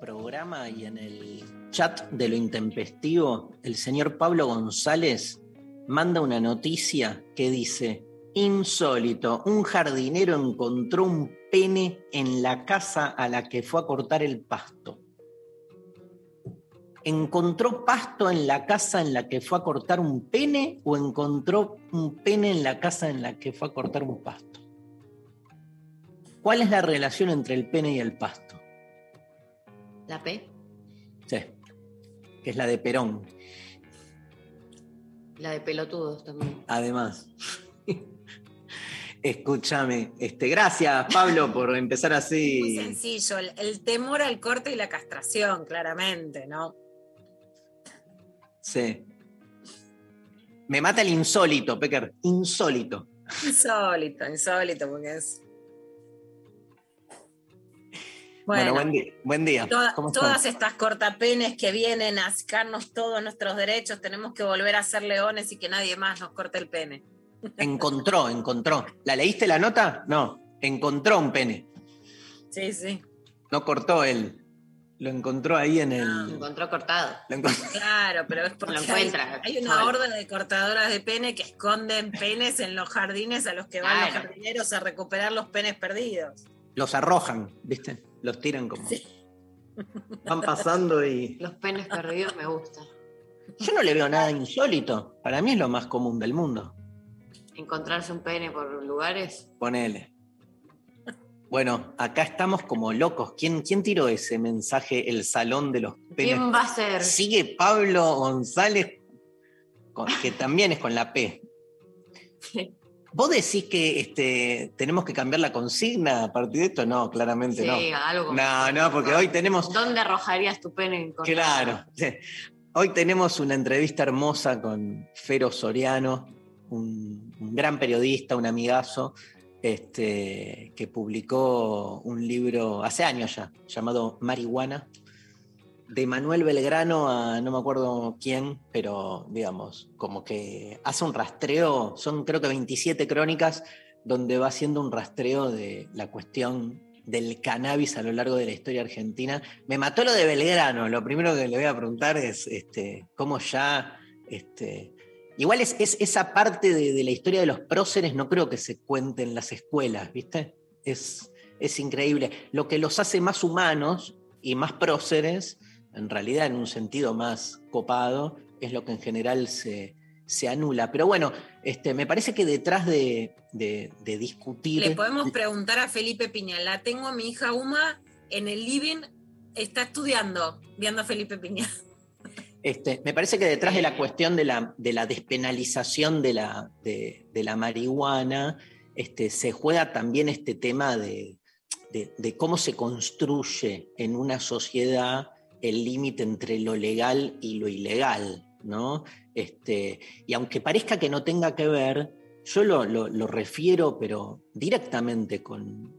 programa y en el chat de lo intempestivo, el señor Pablo González manda una noticia que dice, insólito, un jardinero encontró un pene en la casa a la que fue a cortar el pasto. ¿Encontró pasto en la casa en la que fue a cortar un pene o encontró un pene en la casa en la que fue a cortar un pasto? ¿Cuál es la relación entre el pene y el pasto? La P, Sí, que es la de Perón, la de pelotudos también. además. Escúchame, este, gracias Pablo por empezar Muy así. sencillo, el, el temor al corte y la castración, claramente, ¿no? Sí. Me mata el insólito, Pecker. Insólito. Insólito, insólito, porque es. Bueno, Bueno, buen, día, buen día. toda- ¿Cómo están? todas estas cortapenes que vienen a sacarnos todos nuestros derechos, tenemos que volver a ser leones y que nadie más nos corte el pene. Encontró, encontró. ¿La leíste la nota? No. Encontró un pene. Sí, sí. No cortó él. Lo encontró ahí en el. Lo encontró cortado. Lo encontró- Claro, pero es porque Lo hay, encuentra. hay una Solo. horda de cortadoras de pene que esconden penes en los jardines a los que van los jardineros a recuperar los penes perdidos. Los arrojan, ¿viste? Los tiran como. Sí. Van pasando y. Los penes perdidos me gusta. Yo no le veo nada insólito. Para mí es lo más común del mundo. Encontrarse un pene por lugares. Ponele. Bueno, acá estamos como locos. ¿Quién, quién tiró ese mensaje, el salón de los penes? ¿Quién va a ser? Sigue Pablo González, con- que también es con la P. Sí. ¿Vos decís que este, tenemos que cambiar la consigna a partir de esto? No, claramente Sí, no. algo. como- No, no, porque hoy tenemos. ¿Dónde arrojarías tu pene? Claro. sí. Hoy tenemos una entrevista hermosa con Fero Soriano, un, un gran periodista, un amigazo, este, que publicó un libro hace años ya, llamado Marihuana, de Manuel Belgrano a no me acuerdo quién, pero digamos, como que hace un rastreo, son creo que 27 crónicas, donde va haciendo un rastreo de la cuestión del cannabis a lo largo de la historia argentina. Me mató lo de Belgrano, lo primero que le voy a preguntar es este, cómo ya... Este, igual es, es esa parte de, la historia de los próceres, no creo que se cuente en las escuelas, ¿viste? Es, es increíble. Lo que los hace más humanos y más próceres, en realidad en un sentido más copado, es lo que en general se, se anula. Pero bueno, este, me parece que detrás de, de- de discutir... Le podemos preguntar a Felipe Piña. La tengo a mi hija Uma en el living, está estudiando, viendo a Felipe Piña. Este, me parece que detrás de la cuestión de la, de la despenalización de la, de, de la marihuana, este, se juega también este tema de cómo se construye en una sociedad el límite entre lo legal y lo ilegal, ¿no? Este, y aunque parezca que no tenga que ver, yo lo, lo- lo refiero, pero directamente con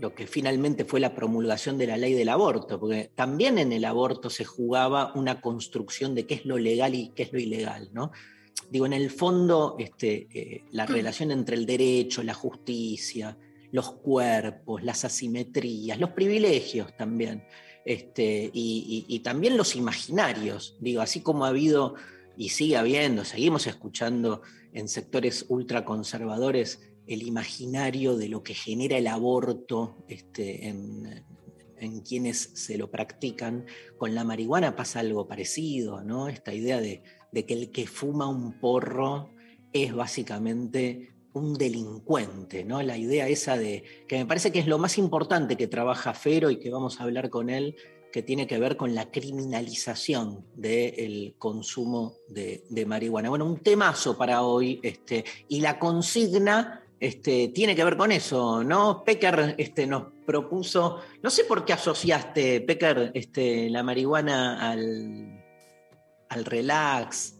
lo que finalmente fue la promulgación de la ley del aborto, porque también en el aborto se jugaba una construcción de qué es lo legal y qué es lo ilegal, ¿no? Digo, en el fondo, este, eh, la relación entre el derecho, la justicia, los cuerpos, las asimetrías, los privilegios también, este, y, también los imaginarios, digo, así como ha habido y sigue habiendo, seguimos escuchando en sectores ultraconservadores el imaginario de lo que genera el aborto este, en, en quienes se lo practican. Con la marihuana pasa algo parecido, ¿no? Esta idea de, de que el que fuma un porro es básicamente un delincuente, ¿no? La idea esa de, que me parece que es lo más importante que trabaja Fero y que vamos a hablar con él, que tiene que ver con la criminalización del consumo de, de marihuana. Bueno, un temazo para hoy, este, y la consigna este, tiene que ver con eso, ¿no? Pecker este, nos propuso, no sé por qué asociaste, Pecker, este, la marihuana al, al relax,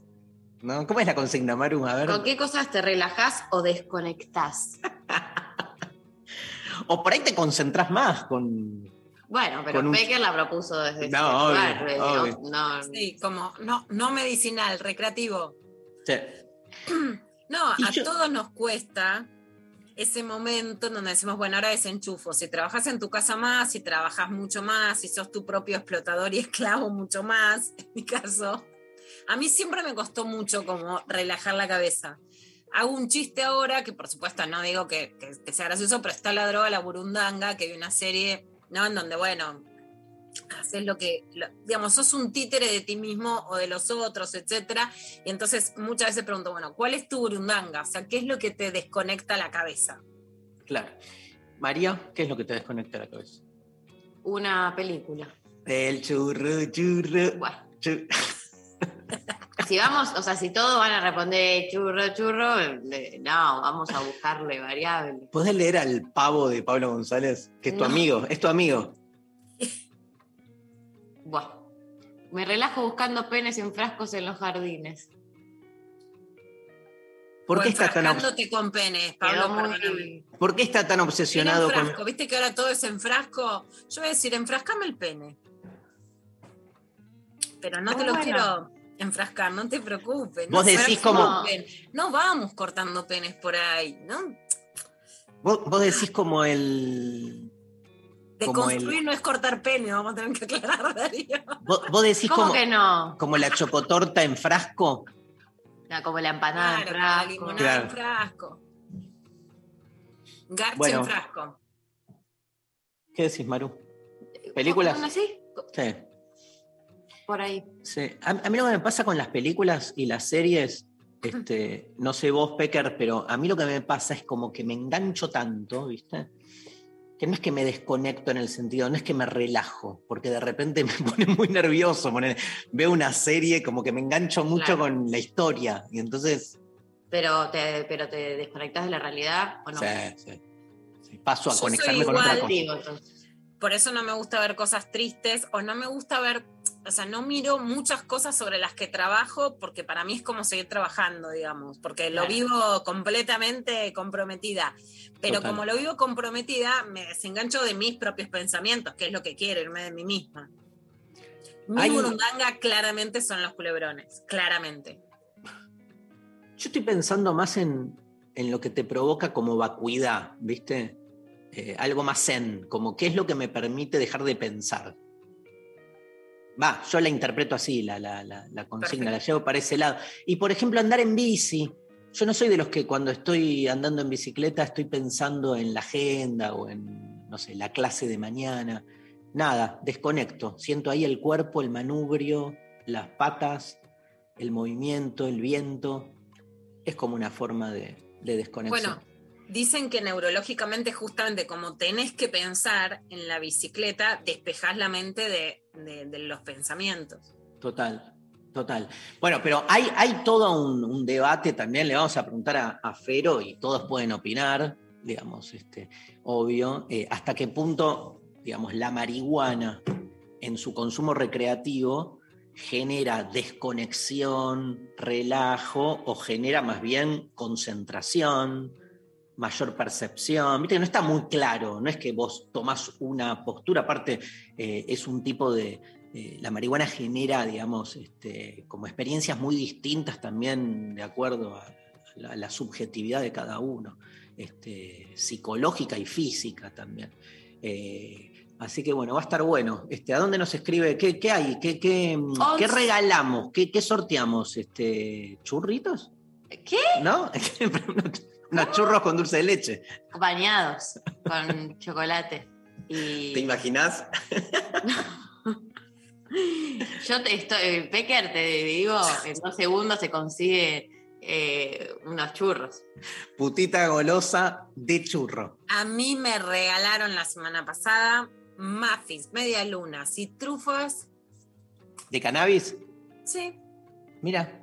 ¿no? ¿Cómo es la consigna, Maru? A ver. ¿Con qué cosas te relajás o desconectás? O por ahí te concentras más con. Bueno, pero Con un- la propuso desde No, ese obvio, lugar, desde- obvio. no, no- Sí, como no, no medicinal, recreativo. Sí. No, Y a yo- todos nos cuesta ese momento en donde decimos, bueno, ahora desenchufo. Si trabajas en tu casa más, si trabajas mucho más, si sos tu propio explotador y esclavo mucho más, en mi caso. A mí siempre me costó mucho como relajar la cabeza. Hago un chiste ahora, que por supuesto no digo que, que- que sea gracioso, pero está la droga, la burundanga, que hay una serie, ¿no? En donde, bueno, haces lo que, lo- digamos, sos un títere de ti mismo o de los otros, etcétera. Y entonces muchas veces pregunto, bueno, ¿cuál es tu burundanga? O sea, ¿qué es lo que te desconecta la cabeza? Claro. María, ¿qué es lo que te desconecta la cabeza? una película. El churro, churro. Bueno, chu- si vamos, o sea, si todos van a responder churro, churro, eh, no, vamos a buscarle variables. ¿Podés leer al pavo de Pablo González? Que es tu No. amigo, es tu amigo. Buah. Me relajo buscando penes en frascos en los jardines. ¿Por qué, está tan, con penes, Pablo, muy-. ¿Por qué está tan obsesionado con.? viste que ahora todo es en frasco. Yo voy a decir, enfrascame el pene. Pero no Ah, te lo bueno. quiero enfrascar, no te preocupes. Vos no se decís como-. No vamos cortando penes por ahí, ¿no? Vos, vos decís como el. De Como construir el- no es cortar pene, vamos a tener que aclarar, Darío. Vos, vos decís ¿Cómo como, que no? como la chocotorta en frasco. No, como la empanada en Claro, la frasco. limonada Claro. en frasco. Garcha Bueno. en frasco. ¿Qué decís, Maru? ¿Películas? ¿Una así? Sí. Por ahí. Sí. A, a mí lo que me pasa con las películas y las series, este, no sé vos, Pecker, pero a mí lo que me pasa es como que me engancho tanto, ¿viste? Que no es que me desconecto en el sentido, no es que me relajo, porque de repente me pone muy nervioso. poner- veo una serie como que me engancho mucho Claro. con la historia y entonces Pero te, pero te desconectas de la realidad o no. sí, sí, sí, paso a Yo conectarme soy con otra cosa. Digo, entonces. Por eso no me gusta ver cosas tristes o no me gusta ver, o sea, no miro muchas cosas sobre las que trabajo porque para mí es como seguir trabajando, digamos, porque lo Claro. vivo completamente comprometida. Pero Total. como lo vivo comprometida, me desengancho de mis propios pensamientos, que es lo que quiero, irme de mí misma. Mi Hay- burundanga claramente son los culebrones, claramente. Yo estoy pensando más en, en lo que te provoca como vacuidad, ¿viste? Eh, algo más zen, como qué es lo que me permite dejar de pensar. Va, yo la interpreto así, la, la, la, la consigna, la llevo para ese lado. Y por ejemplo, andar en bici. Yo no soy de los que cuando estoy andando en bicicleta estoy pensando en la agenda o en, no sé, la clase de mañana. Nada, desconecto. Siento ahí el cuerpo, el manubrio, las patas, el movimiento, el viento. Es como una forma de, de desconexión. Bueno, dicen que neurológicamente, justamente como tenés que pensar en la bicicleta, despejás la mente de, los pensamientos. Total, total. Bueno, pero hay, todo un, debate también, le vamos a preguntar a, a Fero y todos pueden opinar, digamos, este, obvio, eh, hasta qué punto, digamos, la marihuana en su consumo recreativo genera desconexión, relajo o genera más bien concentración, mayor percepción. Viste no está muy claro, no es que vos tomás una postura, aparte eh, es un tipo de, eh, la marihuana genera, digamos, este, como experiencias muy distintas también de acuerdo a la, subjetividad de cada uno, este, psicológica y física también. Eh, así que bueno, va a estar bueno. Este, ¿A dónde nos escribe? ¿Qué, qué hay? ¿Qué, qué, Once. qué regalamos? ¿Qué, qué sorteamos? Este, ¿Churritos? ¿Qué? ¿No? Unos churros con dulce de leche. Bañados con chocolate. Y ¿Te imaginas? yo te estoy, Pecker, te digo, en dos segundos se consigue eh, unos churros. Putita golosa de churro. A mí me regalaron la semana pasada muffins, media luna, y trufas. ¿De cannabis? Sí, Mira,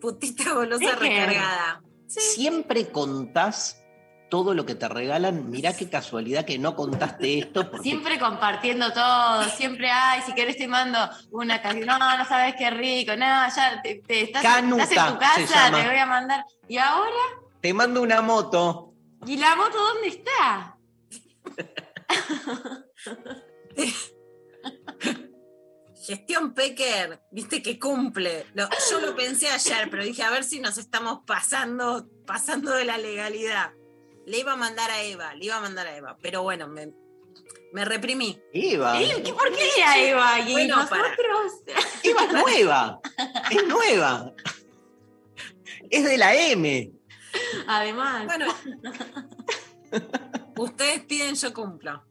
putita golosa recargada. Sí. siempre contás todo lo que te regalan. Mirá qué casualidad que no contaste esto. Porque Siempre compartiendo todo, siempre, ay, si querés te mando una canción, no, no sabes qué rico, no, ya te, te- estás, Canuta, estás en tu casa, te voy a mandar. ¿Y ahora? te mando una moto. ¿Y la moto dónde está? Gestión Pecker, viste que cumple. Lo- yo lo pensé ayer, pero dije a ver si nos estamos pasando, pasando de la legalidad. Le iba a mandar a Eva, le iba a mandar a Eva, pero bueno, me, me reprimí. Eva. ¿Y ¿Qué- ¿Por qué era Eva? Y Bueno, nosotros. Eva es nueva. Es nueva. Es de la M. Además. Bueno, ustedes piden, yo cumplo.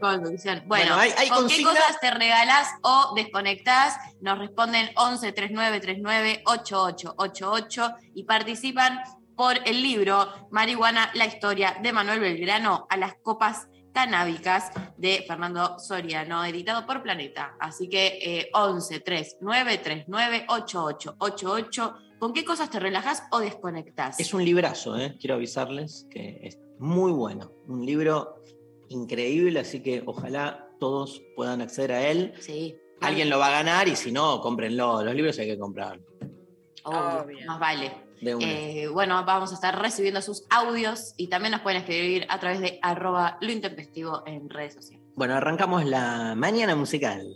Conducción. Bueno, Bueno, hay- hay ¿con consigna- qué cosas te regalás o desconectás? Nos responden 11 39 39 8888 y participan por el libro Marihuana, la historia de Manuel Belgrano a las copas canábicas de Fernando Soriano, editado por Planeta. Así que eh, 11 39 39 8888 ¿Con qué cosas te relajas o desconectás? Es un librazo, ¿eh? quiero avisarles que es muy bueno. Un libro increíble, así que ojalá todos puedan acceder a él. Sí. Alguien lo va a ganar y si no, cómprenlo. Los libros hay que comprarlos. Obvio, Obvio. más vale. De una. Eh, bueno, vamos a estar recibiendo sus audios y también nos pueden escribir a través de arroba lo intempestivo en redes sociales. Bueno, arrancamos la mañana musical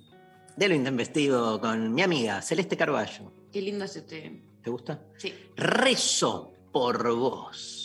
de lo intempestivo con mi amiga Celeste Carballo. Qué lindo es este. ¿Te gusta? Sí. Rezo por vos.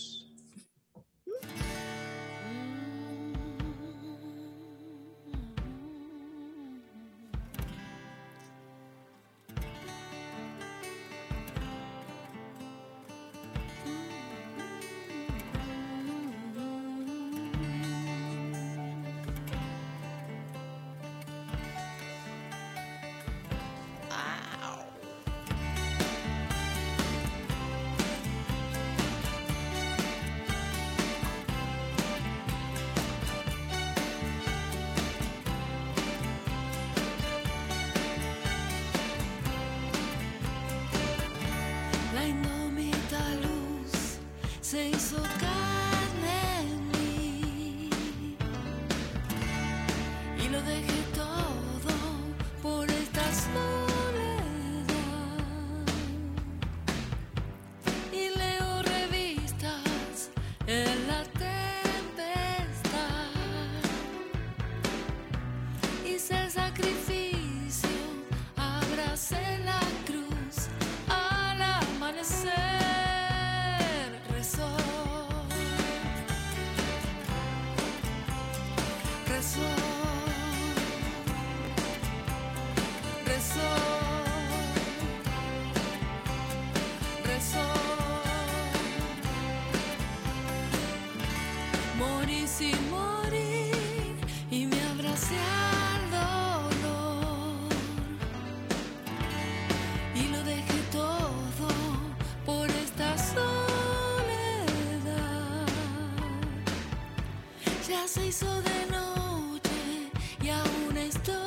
Ya se hizo de noche y aún estoy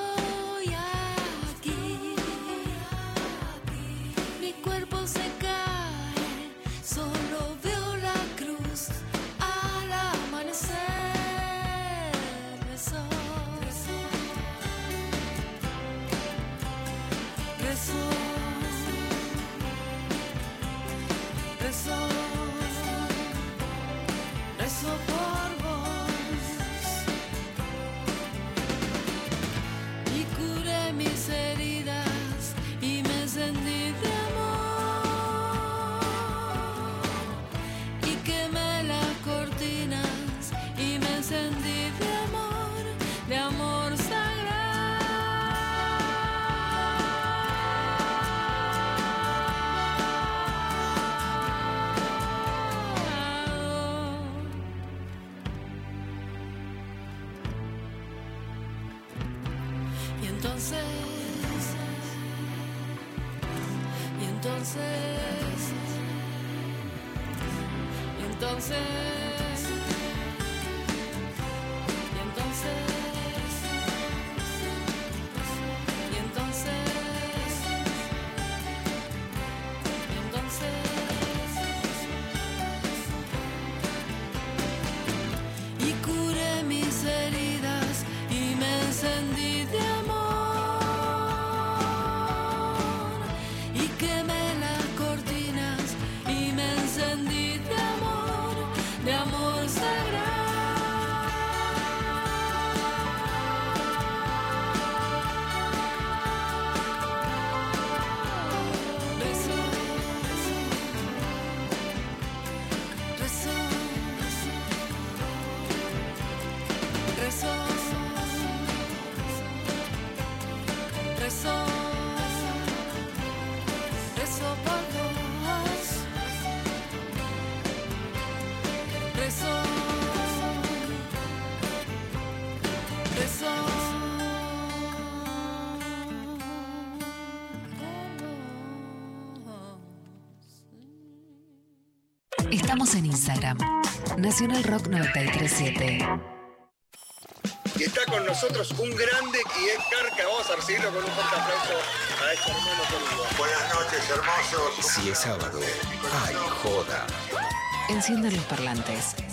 Estamos en Instagram. Nacional Rock 937. Y está con nosotros un grande y es Carca. Vamos a recibirlo con un fuerte aplauso a este hermano querido. Buenas noches, hermosos. Si es sábado, ay, joda. Enciendan los parlantes.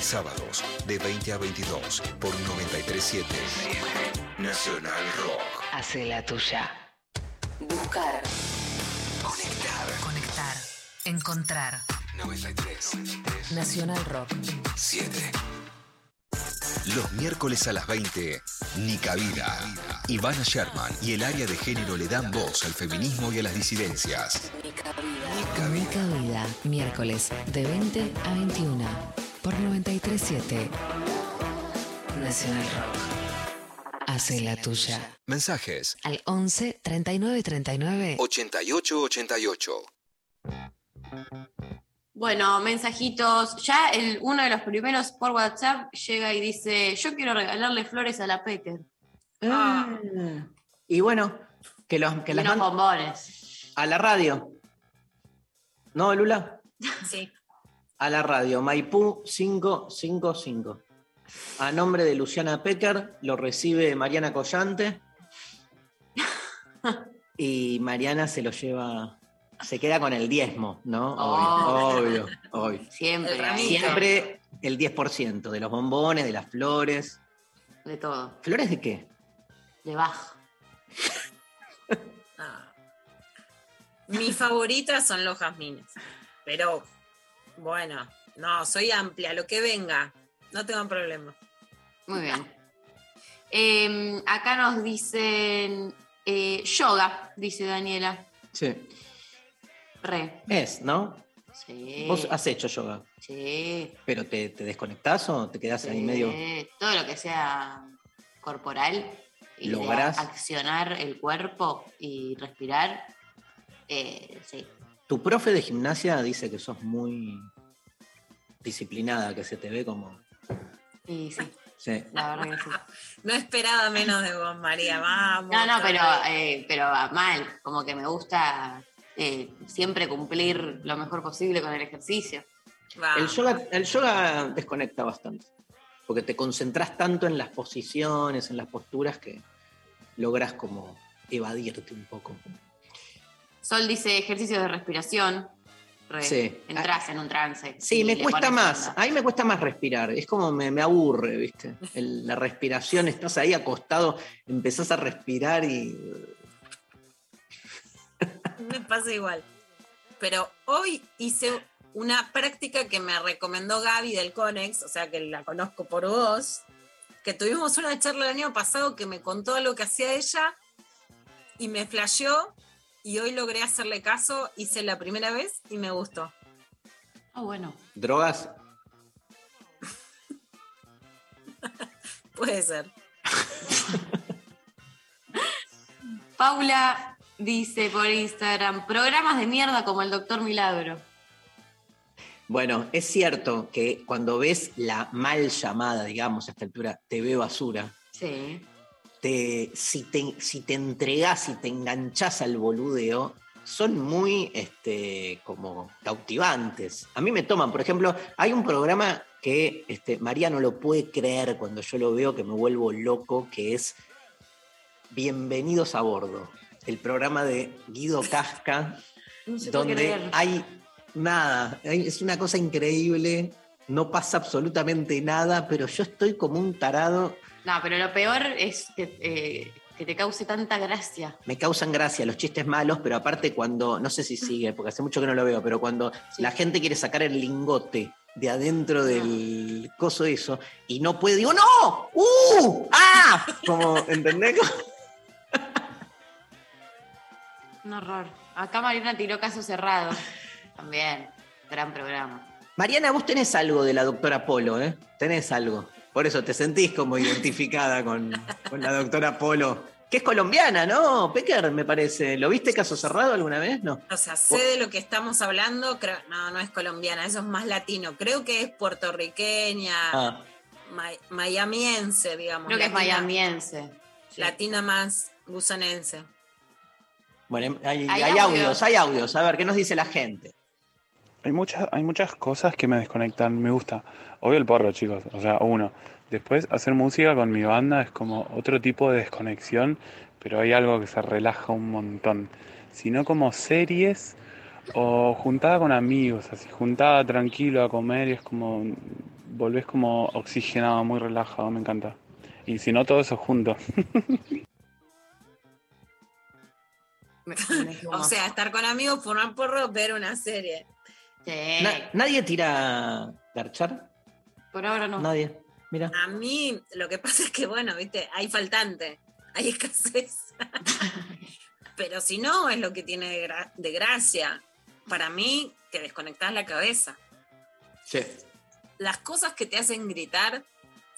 Sábados, de 20 a 22, por 937. Nacional Rock. Hace la tuya. Buscar. Conectar. Conectar. Encontrar. 93. Nacional Rock. 7. Los miércoles a las 20, Nica Vida. Ivana Sherman y el área de género le dan voz al feminismo y a las disidencias. Nica Vida. Miércoles de 20 a 21 por 937. Nacional Rock. Hace la tuya. Mensajes Al 11 39 39 88 88. Bueno, mensajitos. Ya el, uno de los primeros por WhatsApp llega y dice: Yo quiero regalarle flores a la Pecker. Ah. Y bueno, que, los, que Y las unos manden bombones. a la radio. ¿No, Lula? Sí. A la radio, Maipú 555. A nombre de Luciana Pecker, lo recibe Mariana Collante. Y Mariana se lo lleva, se queda con el diezmo, ¿no? Oh. Obvio, obvio, obvio. Siempre. El Siempre el 10% de los bombones, de las flores. De todo. ¿Flores de qué? De bajo. Ah. Mis favoritas son los jazmines. Pero, bueno, no, soy amplia, lo que venga. No tengo problema. Muy bien. Eh, acá nos dicen eh, yoga, dice Daniela. Sí. Re. Es, ¿no? Sí. Vos has hecho yoga, Sí. pero te, te desconectás o te quedás ahí medio. Todo lo que sea corporal y Lográs. accionar el cuerpo y respirar. eh, sí. Tu profe de gimnasia dice que sos muy disciplinada, que se te ve como. Sí, sí, Sí. la verdad que sí. No esperaba menos de vos, María. Vamos. No, no, pero, eh, pero mal, como que me gusta eh, siempre cumplir lo mejor posible con el ejercicio. El yoga, el yoga desconecta bastante. Porque te concentras tanto en las posiciones, en las posturas, que logras como evadirte un poco. Sol dice ejercicio de respiración. Re, Sí. Entras en un trance. Sí, me cuesta más. onda. A mí me cuesta más respirar. Es como me, me aburre, ¿viste? El- la respiración, estás ahí acostado, empezás a respirar y. Me pasa igual. Pero hoy hice una práctica que me recomendó Gaby del Conex, o sea que la conozco por vos, que tuvimos una charla el año pasado que me contó lo que hacía ella y me flasheó y hoy logré hacerle caso, hice la primera vez y me gustó. Ah, bueno. ¿Drogas? Puede ser. Paula dice por Instagram, programas de mierda como el Doctor Milagro. Bueno, es cierto que cuando ves la mal llamada, digamos, a esta altura, TV basura, Sí. te, si, te, si te entregás, si te enganchás al boludeo, son muy este, como cautivantes. A mí me toman, por ejemplo, hay un programa que este, María no lo puede creer cuando yo lo veo, que me vuelvo loco, que es Bienvenidos a Bordo, el programa de Guido Casca, No donde hay nada, es una cosa increíble, no pasa absolutamente nada, pero yo estoy como un tarado No, pero lo peor es que, eh, que te cause tanta gracia. me causan gracia los chistes malos, pero aparte cuando, no sé si sigue, porque hace mucho que no lo veo, pero cuando la gente quiere sacar el lingote de adentro del coso eso y no puede, digo, ¡no! ¡Uh! ¡Ah! Como, ¿entendés? Un horror. Acá Mariana tiró caso cerrado. También. Gran programa. Mariana, vos tenés algo de la doctora Polo, ¿eh? Tenés algo. Por eso te sentís como identificada con, con la doctora Polo, que es colombiana, ¿no? Pecker, me parece. ¿Lo viste caso cerrado alguna vez? No. O sea, sé de lo que estamos hablando, creo, no, no es colombiana, eso es más latino. Creo que es puertorriqueña, Ah, mi- miamiense, digamos. Creo que es latina- mayamiense. Latina más gusonense. Bueno, hay, Hay hay audios. audios, hay audios. A ver, ¿qué nos dice la gente? Hay muchas, hay muchas cosas que me desconectan, me gusta. Obvio el porro, chicos, o sea, uno. Después, hacer música con mi banda es como otro tipo de desconexión, pero hay algo que se relaja un montón. Si no como series o juntada con amigos, así juntada tranquilo a comer y es como, volvés como oxigenado, muy relajado, me encanta. Y si no, todo eso junto. Me- me sumo. O sea, estar con amigos, fumar porro, ver una serie. Sí. Na- ¿Nadie tira garchar? Por ahora no. Nadie. Mira. A mí lo que pasa es que, bueno, viste, hay faltante, hay escasez. Pero si no, es lo que tiene de, gra- de gracia. Para mí, que desconectás la cabeza. Sí. Las cosas que te hacen gritar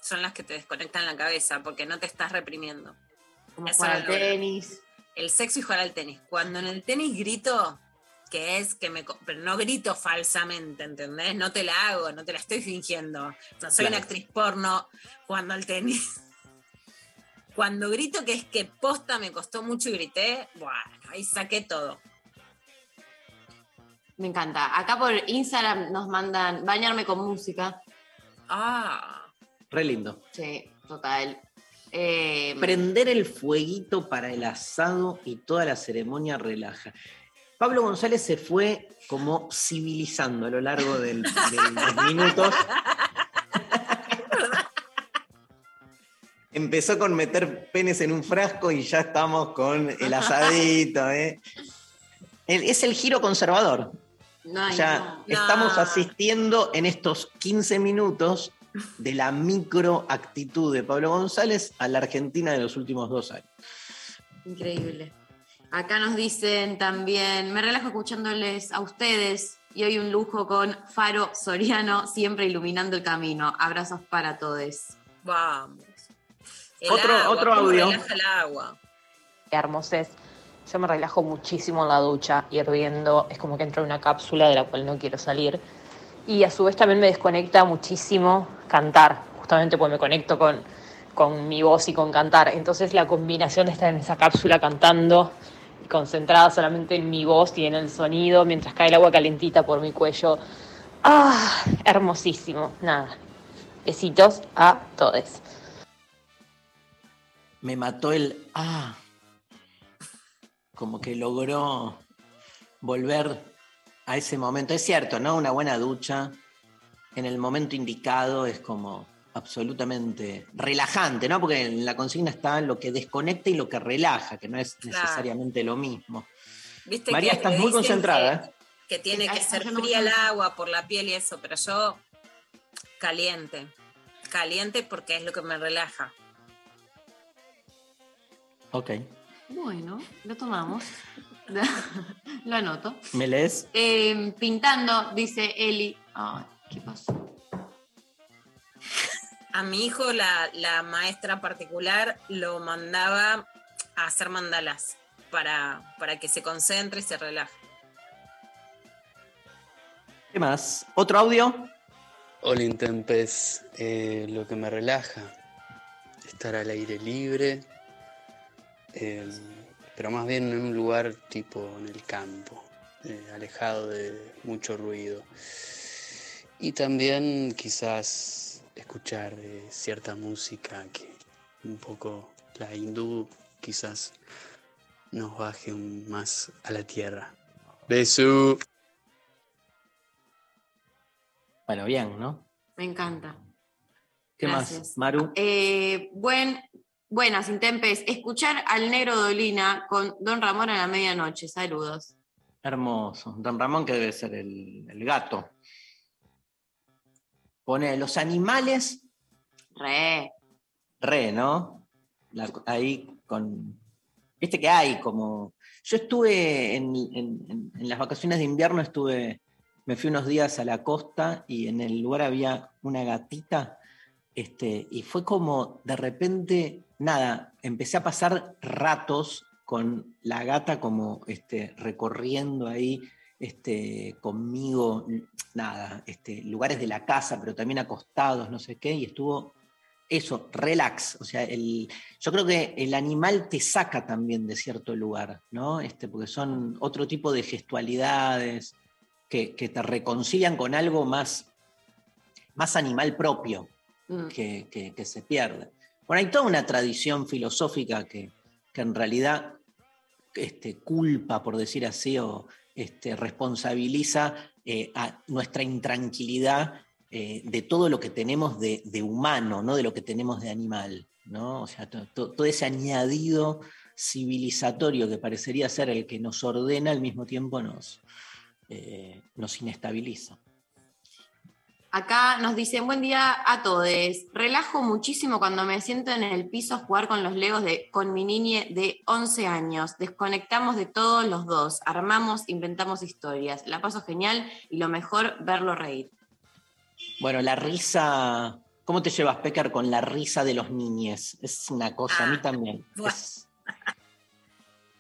son las que te desconectan la cabeza, porque no te estás reprimiendo. Como Eso jugar lo al logro. tenis. El sexo y jugar al tenis. Cuando en el tenis grito, que es que me... Pero no grito falsamente, ¿entendés? No te la hago, no te la estoy fingiendo. No soy una actriz porno jugando al tenis. Cuando grito que es que posta me costó mucho y grité, bueno, ahí saqué todo. Me encanta. Acá por Instagram nos mandan bañarme con música. Ah, Re lindo. Sí, total. Eh, Prender el fueguito para el asado y toda la ceremonia relaja. Pablo González se fue como civilizando a lo largo del- de los minutos. Empezó con meter penes en un frasco y ya estamos con el asadito. ¿eh? El- es el giro conservador. no, estamos asistiendo en estos 15 minutos de la micro actitud de Pablo González a la Argentina de los últimos dos años. Increíble. Acá nos dicen también, me relajo escuchándoles a ustedes y hoy un lujo con Faro Soriano, siempre iluminando el camino. Abrazos para todos. vamos. El Otro- agua, otro audio. relaja el agua. Hermoses. Yo me relajo muchísimo en la ducha, hirviendo. Es como que entro en una cápsula de la cual no quiero salir. Y a su vez también me desconecta muchísimo cantar, justamente porque me conecto con, con mi voz y con cantar. Entonces la combinación de estar en esa cápsula cantando y concentrada solamente en mi voz y en el sonido mientras cae el agua calentita por mi cuello. ¡Ah! Hermosísimo. Nada. Besitos a todos. Me mató el ah. Como que logró volver a ese momento. Es cierto, ¿no? Una buena ducha en el momento indicado es como absolutamente relajante, ¿no? Porque en la consigna está lo que desconecta y lo que relaja, que no es Claro. necesariamente lo mismo. ¿Viste María, que estás muy concentrada, que- ¿eh? que tiene Ay, que ser no- fría el agua por la piel y eso, pero yo caliente. Caliente porque es lo que me relaja. Ok. Bueno, lo tomamos. Lo anoto. ¿Me lees? Eh, pintando, dice Eli. Ay, ¿qué pasó? A mi hijo la, la maestra particular lo mandaba a hacer mandalas para, para que se concentre y se relaje. ¿Qué más? ¿Otro audio? Hola Intempes, Eh, lo que me relaja, estar al aire libre, eh, pero más bien en un lugar tipo en el campo, eh, alejado de mucho ruido. Y también quizás escuchar eh, cierta música que un poco la hindú quizás nos baje un- más a la tierra. Beso. Bueno, bien, ¿no? Me encanta. ¿Qué Gracias. más, Maru? Eh, buen, buenas, Intempes. Escuchar al negro Dolina con Don Ramón a la medianoche. Saludos. Hermoso. Don Ramón, que debe ser el, el gato. Pone los animales, Re. re, ¿no? La- ahí con. Viste que hay como. Yo estuve en, en- en- en las vacaciones de invierno, estuve. Me fui unos días a la costa y en el lugar había una gatita. Este, y fue como de repente, nada, empecé a pasar ratos con la gata como este, recorriendo ahí este, conmigo, nada, este, lugares de la casa, pero también acostados, no sé qué, y estuvo eso, relax. O sea, el, yo creo que el animal te saca también de cierto lugar, ¿no? Este, porque son otro tipo de gestualidades que, que te reconcilian con algo más, más animal propio Mm. que, que- que se pierde. Bueno, hay toda una tradición filosófica que, que en realidad este, culpa, por decir así, o este, responsabiliza eh, a nuestra intranquilidad eh, de todo lo que tenemos de, humano, no de lo que tenemos de animal. ¿no? O sea, to- to- todo ese añadido civilizatorio que parecería ser el que nos ordena, al mismo tiempo nos, eh, nos inestabiliza. Acá nos dicen, buen día a todos. Relajo muchísimo cuando me siento en el piso a jugar con los legos de, con mi niña de 11 años. Desconectamos de todos los dos, armamos, inventamos historias. La paso genial y lo mejor, verlo reír. Bueno, la risa. ¿Cómo te llevas, Pecker, con la risa de los niñes? Es una cosa, a mí Ah, también. buah. Es-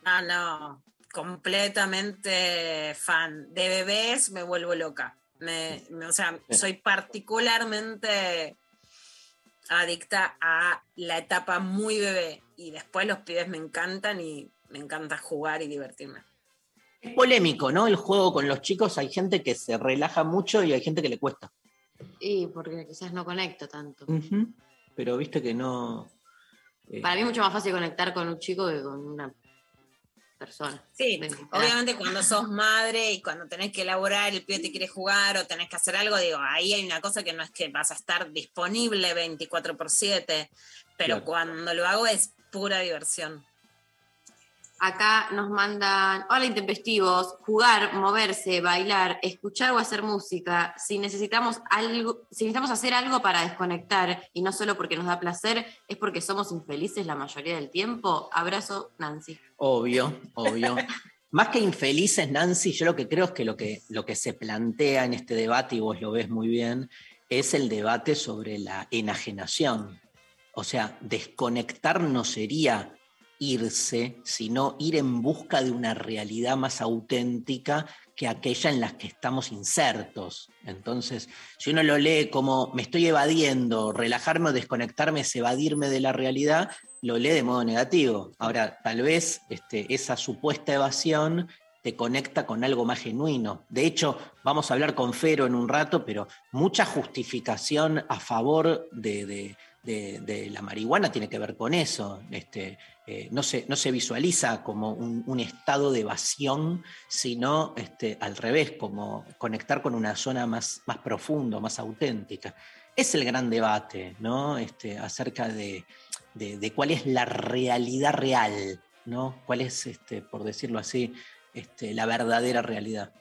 No, no, completamente fan. De bebés me vuelvo loca. Me, me- o sea, soy particularmente adicta a la etapa muy bebé y después los pibes me encantan y me encanta jugar y divertirme. es polémico, ¿no? El juego con los chicos, hay gente que se relaja mucho y hay gente que le cuesta. Y porque quizás no conecto tanto. Pero viste que no. eh, Para mí es mucho más fácil conectar con un chico que con una persona. Sí, obviamente cuando sos madre y cuando tenés que elaborar, el pibe te quiere jugar o tenés que hacer algo, digo, ahí hay una cosa que no es que vas a estar disponible 24 por 7, pero Claro. cuando lo hago es pura diversión. Acá nos mandan, hola intempestivos, jugar, moverse, bailar, escuchar o hacer música. Si necesitamos algo, si necesitamos hacer algo para desconectar y no solo porque nos da placer, es porque somos infelices la mayoría del tiempo. Abrazo, Nancy. Obvio, obvio. Más que infelices, Nancy, yo lo que creo es que lo, que lo que se plantea en este debate, y vos lo ves muy bien, es el debate sobre la enajenación. O sea, desconectar no sería irse, sino ir en busca de una realidad más auténtica que aquella en la que estamos insertos. Entonces, si uno lo lee como me estoy evadiendo, relajarme o desconectarme es evadirme de la realidad, lo lee de modo negativo. Ahora, tal vez este, esa supuesta evasión te conecta con algo más genuino. De hecho, vamos a hablar con Fero en un rato, pero mucha justificación a favor de, la marihuana tiene que ver con eso. Este, eh, no, se, no se visualiza como un, estado de evasión, sino este, al revés, como conectar con una zona más, más profundo, más auténtica. Es el gran debate, ¿no? Este, acerca de, de- de cuál es la realidad real, ¿no? Cuál es, este, por decirlo así, este, la verdadera realidad.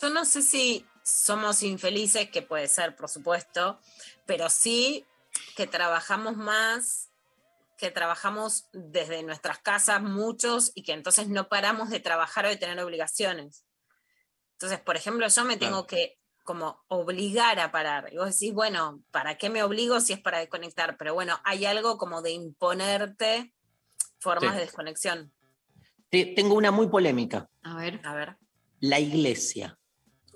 Yo no sé si somos infelices, que puede ser, por supuesto, pero sí que trabajamos más que trabajamos desde nuestras casas muchos y que entonces no paramos de trabajar o de tener obligaciones. Entonces, por ejemplo, yo me tengo que como obligar a parar. Y vos decís, bueno, ¿para qué me obligo si es para desconectar? Pero bueno, hay algo como de imponerte formas Sí. de desconexión. Te- tengo una muy polémica. A ver. A ver. La iglesia.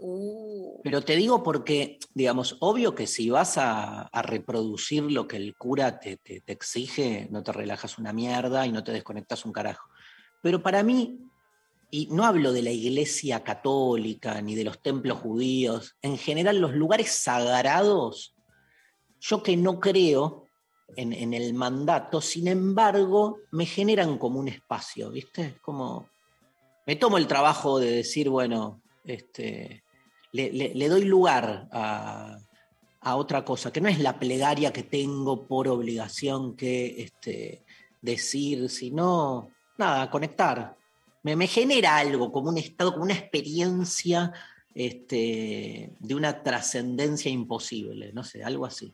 Uh, Pero te digo porque, digamos, obvio que si vas a, reproducir lo que el cura te, te- te exige, no te relajas una mierda y no te desconectas un carajo. Pero para mí, y no hablo de la iglesia católica ni de los templos judíos, en general los lugares sagrados, yo que no creo en, en el mandato, sin embargo, me generan como un espacio, ¿viste? Es como, me tomo el trabajo de decir, bueno, este, le, le- le doy lugar a, a otra cosa, que no es la plegaria que tengo por obligación que este, decir, sino, nada, conectar. Me, me genera algo, como un estado, como una experiencia este, de una trascendencia imposible, no sé, algo así.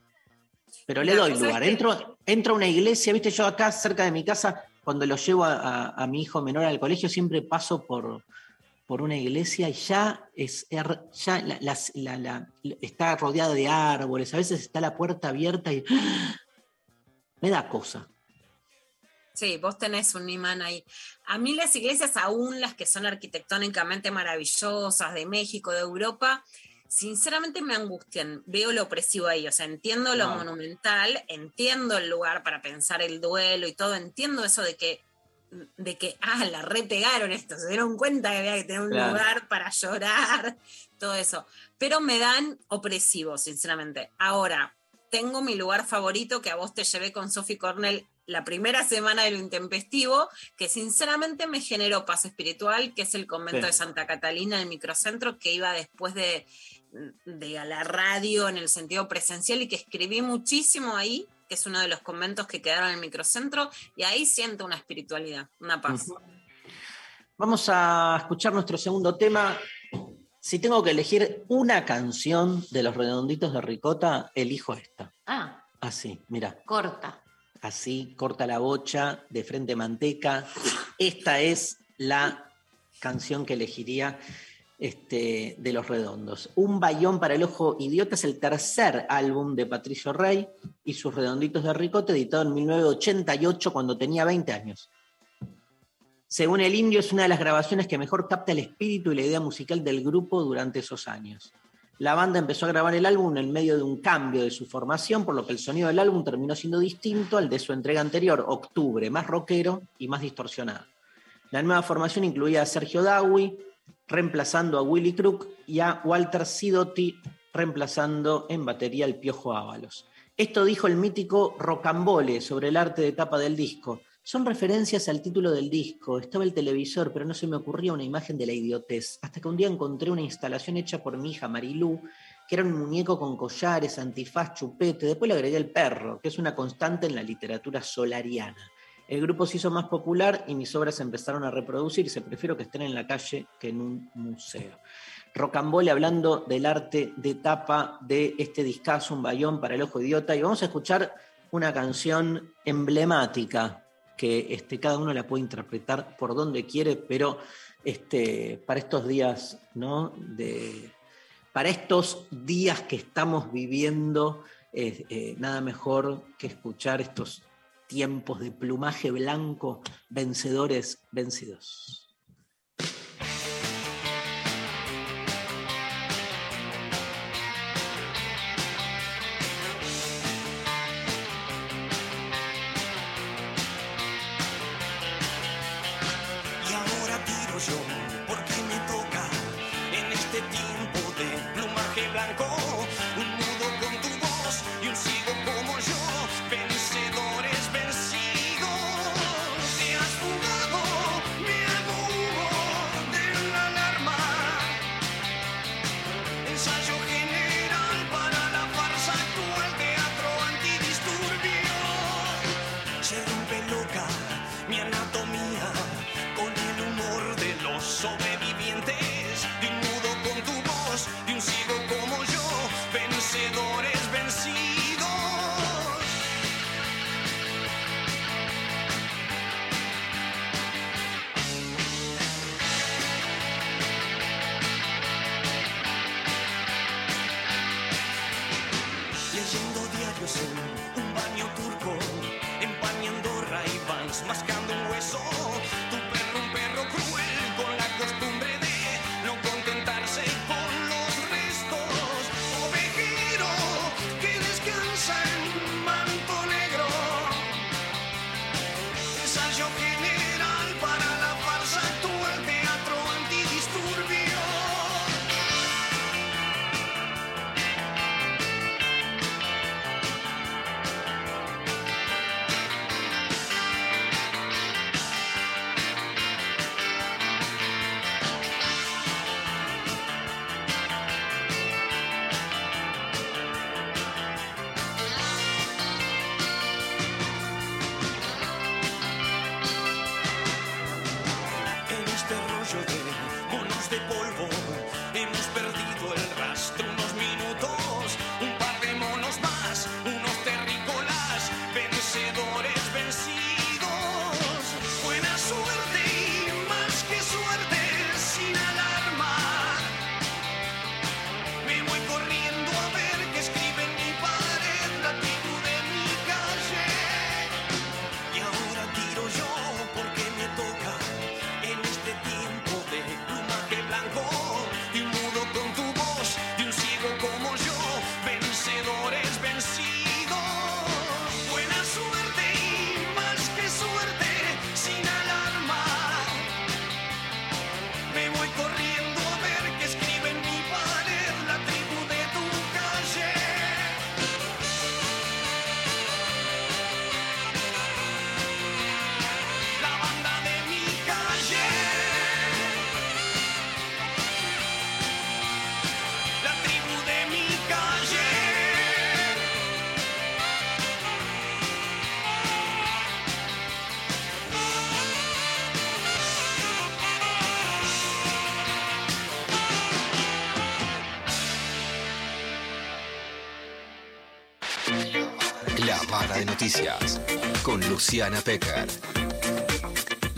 Pero le doy lugar. Entro, entro a una iglesia, viste, yo acá cerca de mi casa, cuando lo llevo a, a- a mi hijo menor al colegio, siempre paso por, por una iglesia y ya, es, er- ya la- las- la- la- está rodeada de árboles, a veces está la puerta abierta y me da cosa. Sí, vos tenés un imán ahí. A mí las iglesias, aún las que son arquitectónicamente maravillosas de México, de Europa, sinceramente me angustian. Veo lo opresivo ahí, o sea, entiendo lo No. monumental, entiendo el lugar para pensar el duelo y todo, entiendo eso de que, de que, ah, la repegaron esto, se dieron cuenta que había que tener un Claro. lugar para llorar, todo eso. Pero me dan opresivo, sinceramente. Ahora, tengo mi lugar favorito que a vos te llevé con Sophie Cornell la primera semana de lo intempestivo, que sinceramente me generó paz espiritual, que es el convento Sí. de Santa Catalina, el microcentro, que iba después de, de a la radio en el sentido presencial y que escribí muchísimo ahí, que es uno de los conventos que quedaron en el microcentro, y ahí siento una espiritualidad, una paz. Vamos a escuchar nuestro segundo tema. Si tengo que elegir una canción de los redonditos de Ricota, elijo esta. Ah, Así, mira, corta. así, corta la bocha, de frente manteca. Esta es la canción que elegiría este, de Los Redondos. Un bayón para el ojo idiota es el tercer álbum de Patricio Rey y sus Redonditos de Ricota, editado en 1988 cuando tenía 20 años. Según el indio, es una de las grabaciones que mejor capta el espíritu y la idea musical del grupo durante esos años. La banda empezó a grabar el álbum en medio de un cambio de su formación, por lo que el sonido del álbum terminó siendo distinto al de su entrega anterior, Octubre, más rockero y más distorsionado. La nueva formación incluía a Sergio Dawi, reemplazando a Willy Crook, y a Walter Sidotti, reemplazando en batería al Piojo Ábalos. Esto dijo el mítico Rocambole sobre el arte de tapa del disco. Son referencias al título del disco. Estaba el televisor, pero no se me ocurría una imagen de la idiotez. Hasta que un día encontré una instalación hecha por mi hija Marilú, que era un muñeco con collares, antifaz, chupete. Después le agregué el perro, que es una constante en la literatura solariana. El grupo se hizo más popular y mis obras empezaron a reproducirse. Prefiero que estén en la calle que en un museo. Rocambole hablando del arte de tapa de este discazo, un bayón para el ojo idiota. Y vamos a escuchar una canción emblemática que este, cada uno la puede interpretar por donde quiere, pero este, para estos días, ¿no? De, para estos días que estamos viviendo, eh, nada mejor que escuchar estos tiempos de plumaje blanco, vencedores, vencidos. Noticias con Luciana Pecker.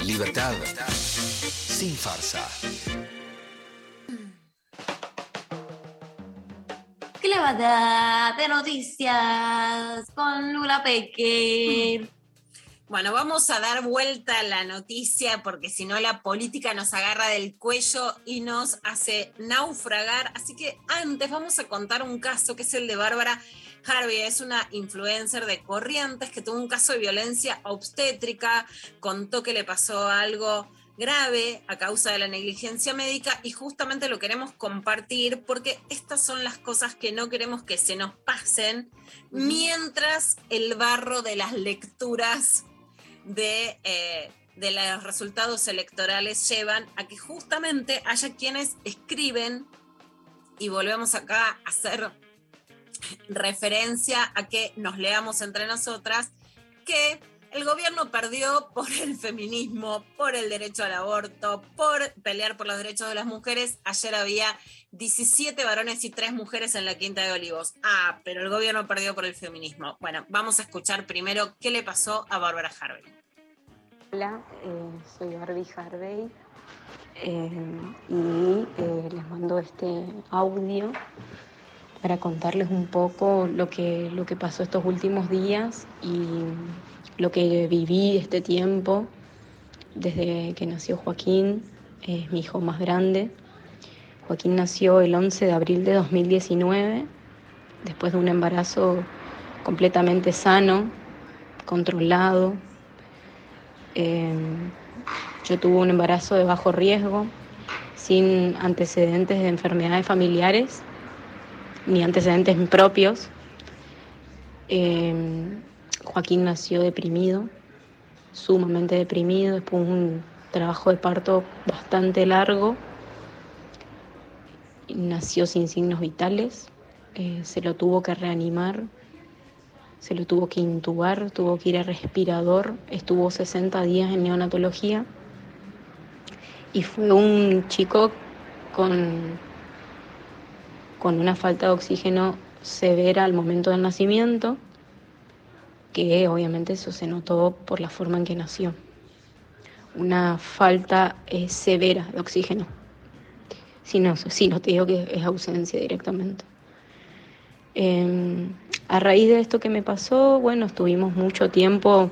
Libertad sin farsa. Clavada de noticias con Lula Peque. Bueno, vamos a dar vuelta a la noticia porque si no la política nos agarra del cuello y nos hace naufragar. Así que antes vamos a contar un caso que es el de Bárbara Harvey. Es una influencer de Corrientes que tuvo un caso de violencia obstétrica, contó que le pasó algo grave a causa de la negligencia médica y justamente lo queremos compartir porque estas son las cosas que no queremos que se nos pasen mientras el barro de las lecturas de, eh, de los resultados electorales llevan a que justamente haya quienes escriben y volvemos acá a hacer referencia a que nos leamos entre nosotras que el gobierno perdió por el feminismo, por el derecho al aborto, por pelear por los derechos de las mujeres. Ayer había 17 varones y 3 mujeres en la Quinta de Olivos. Ah, pero el gobierno perdió por el feminismo. Bueno, vamos a escuchar primero qué le pasó a Bárbara Harvey. Hola, eh, soy Barbie Harvey eh, y eh, les mando este audio para contarles un poco lo que, lo que pasó estos últimos días y lo que viví este tiempo desde que nació Joaquín, es mi hijo más grande. Joaquín nació el 11 de abril de 2019, después de un embarazo completamente sano, controlado. Eh, yo tuve un embarazo de bajo riesgo, sin antecedentes de enfermedades familiares ni antecedentes propios. Eh, Joaquín nació deprimido, sumamente deprimido, después de un trabajo de parto bastante largo. Nació sin signos vitales, eh, se lo tuvo que reanimar, se lo tuvo que intubar, tuvo que ir a respirador, estuvo 60 días en neonatología y fue un chico con, con una falta de oxígeno severa al momento del nacimiento que obviamente eso se notó por la forma en que nació. Una falta eh, severa de oxígeno. Si no, sí, no te digo que es ausencia directamente. Em, a raíz de esto que me pasó, bueno, estuvimos mucho tiempo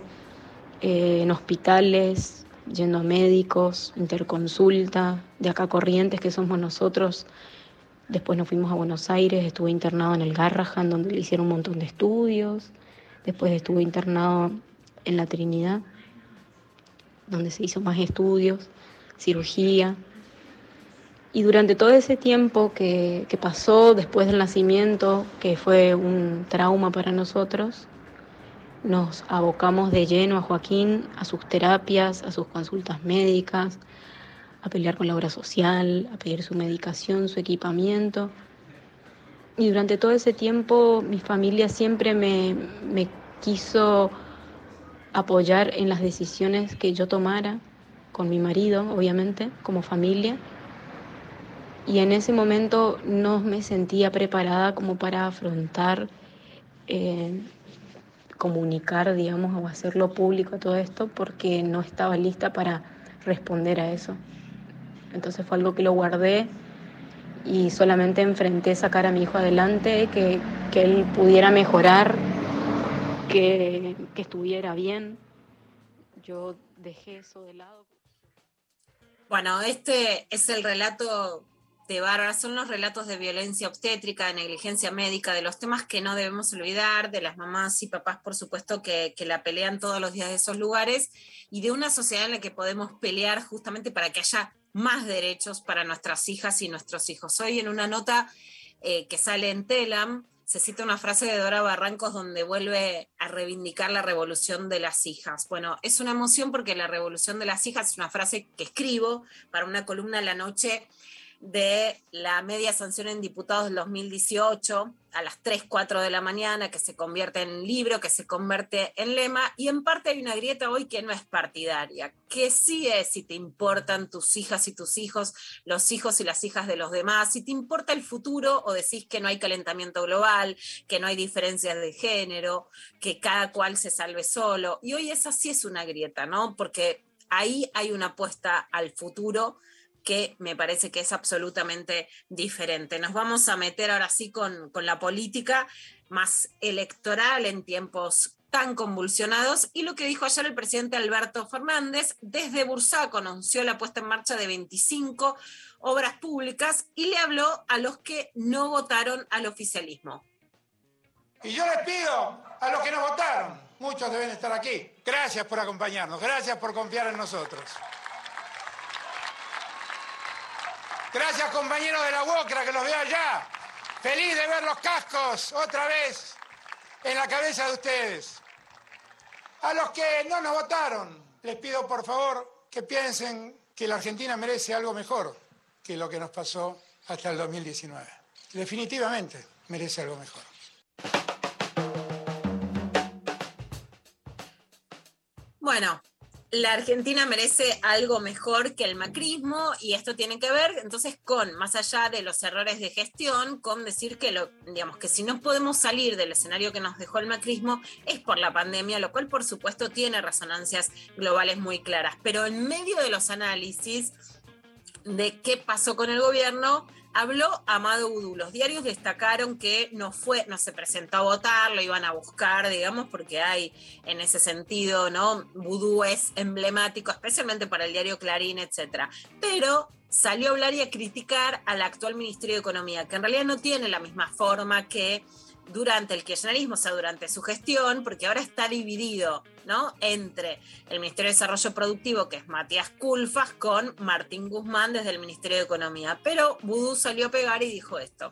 eh, en hospitales, yendo a médicos, interconsulta, de acá Corrientes, que somos nosotros. Después nos fuimos a Buenos Aires, estuve internado en el Garrahan, donde le hicieron un montón de estudios. Después estuve internado en la Trinidad, donde se hizo más estudios, cirugía. Y durante todo ese tiempo que, que, pasó después del nacimiento, que fue un trauma para nosotros, nos abocamos de lleno a Joaquín, a sus terapias, a sus consultas médicas, a pelear con la obra social, a pedir su medicación, su equipamiento. Y durante todo ese tiempo mi familia siempre me, me quiso apoyar en las decisiones que yo tomara, con mi marido, obviamente, como familia. Y en ese momento no me sentía preparada como para afrontar, eh, comunicar, digamos, o hacerlo público todo esto, porque no estaba lista para responder a eso. Entonces fue algo que lo guardé y solamente enfrenté sacar a mi hijo adelante, que, que él pudiera mejorar, que, que estuviera bien. Yo dejé eso de lado. Bueno, este es el relato de Bárbara, son los relatos de violencia obstétrica, de negligencia médica, de los temas que no debemos olvidar, de las mamás y papás, por supuesto, que, que, la pelean todos los días de esos lugares, y de una sociedad en la que podemos pelear justamente para que haya más derechos para nuestras hijas y nuestros hijos. Hoy en una nota eh, que sale en Telam, se cita una frase de Dora Barrancos donde vuelve a reivindicar la revolución de las hijas. Bueno, es una emoción porque la revolución de las hijas es una frase que escribo para una columna en la noche de la media sanción en diputados del 2018 a las 3, 4 de la mañana, que se convierte en libro, que se convierte en lema, y en parte hay una grieta hoy que no es partidaria, que sí es si te importan tus hijas y tus hijos, los hijos y las hijas de los demás, si te importa el futuro o decís que no hay calentamiento global, que no hay diferencias de género, que cada cual se salve solo. Y hoy esa sí es una grieta, ¿no? Porque ahí hay una apuesta al futuro que me parece que es absolutamente diferente. Nos vamos a meter ahora sí con, con la política más electoral en tiempos tan convulsionados y lo que dijo ayer el presidente Alberto Fernández, desde Bursaco anunció la puesta en marcha de 25 obras públicas y le habló a los que no votaron al oficialismo. Y yo les pido a los que nos votaron, muchos deben estar aquí, gracias por acompañarnos, gracias por confiar en nosotros. Gracias compañeros de la UOCRA que los veo allá. Feliz de ver los cascos otra vez en la cabeza de ustedes. A los que no nos votaron, les pido por favor que piensen que la Argentina merece algo mejor que lo que nos pasó hasta el 2019. Definitivamente merece algo mejor. Bueno, la Argentina merece algo mejor que el macrismo y esto tiene que ver entonces con, más allá de los errores de gestión, con decir que, lo, digamos, que si no podemos salir del escenario que nos dejó el macrismo es por la pandemia, lo cual por supuesto tiene resonancias globales muy claras. Pero en medio de los análisis de qué pasó con el gobierno, habló Amado Udú. Los diarios destacaron que no fue, no se presentó a votar, lo iban a buscar, digamos, porque hay en ese sentido, ¿no? Vudú es emblemático, especialmente para el diario Clarín, etcétera. Pero salió a hablar y a criticar al actual Ministerio de Economía, que en realidad no tiene la misma forma que durante el kirchnerismo, o sea, durante su gestión, porque ahora está dividido, ¿no? Entre el Ministerio de Desarrollo Productivo, que es Matías Culfas, con Martín Guzmán desde el Ministerio de Economía. Pero Vudú salió a pegar y dijo esto.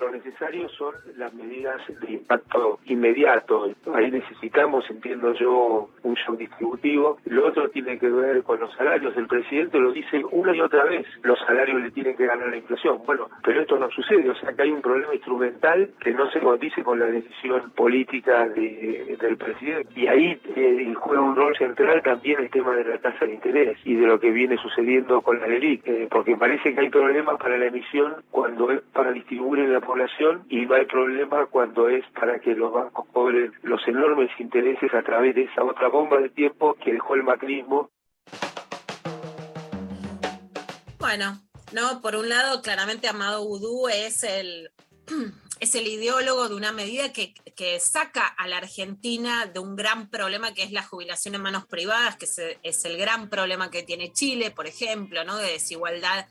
Lo necesario son las medidas de impacto inmediato. Ahí necesitamos, entiendo yo, un shock distributivo. Lo otro tiene que ver con los salarios. El presidente lo dice una y otra vez. Los salarios le tienen que ganar la inflación. Bueno, pero esto no sucede. O sea que hay un problema instrumental que no se condice con la decisión política de- del presidente. Y ahí eh, juega un rol central también el tema de la tasa de interés y de lo que viene sucediendo con la LELIC. eh, porque parece que hay problemas para la emisión cuando es para distribuir en la población y no hay problema cuando es para que los bancos cobren los enormes intereses a través de esa otra bomba de tiempo que dejó el macrismo Bueno, no, por un lado, claramente Amado Udú es el, es el ideólogo de una medida que, que saca a la Argentina de un gran problema que es la jubilación en manos privadas, que se- es el gran problema que tiene Chile, por ejemplo, ¿no? de desigualdad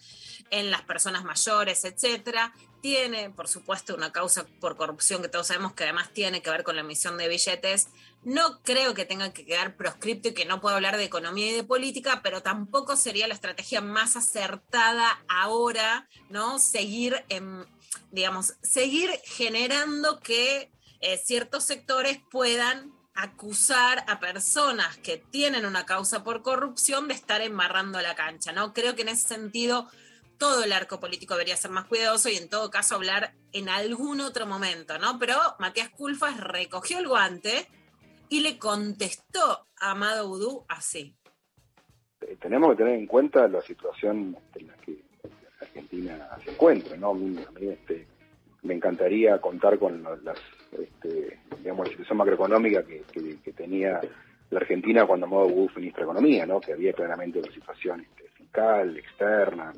en las personas mayores, etcétera. Tiene, por supuesto, una causa por corrupción que todos sabemos que además tiene que ver con la emisión de billetes. No creo que tenga que quedar proscripto y que no pueda hablar de economía y de política, pero tampoco sería la estrategia más acertada ahora, ¿no? Seguir en, digamos, seguir generando que eh, ciertos sectores puedan acusar a personas que tienen una causa por corrupción de estar embarrando la cancha, ¿no? Creo que en ese sentido todo el arco político debería ser más cuidadoso y en todo caso hablar en algún otro momento, ¿no? Pero Matías Culfas recogió el guante y le contestó a Amado Udú así. Eh, tenemos que tener en cuenta la situación en la que Argentina se encuentra, ¿no? A mí, este, me encantaría contar con las, este, digamos, la situación macroeconómica que tenía la Argentina cuando Amado Udú fue ministro de Economía, ¿no? Que había claramente una situación este, fiscal, externa,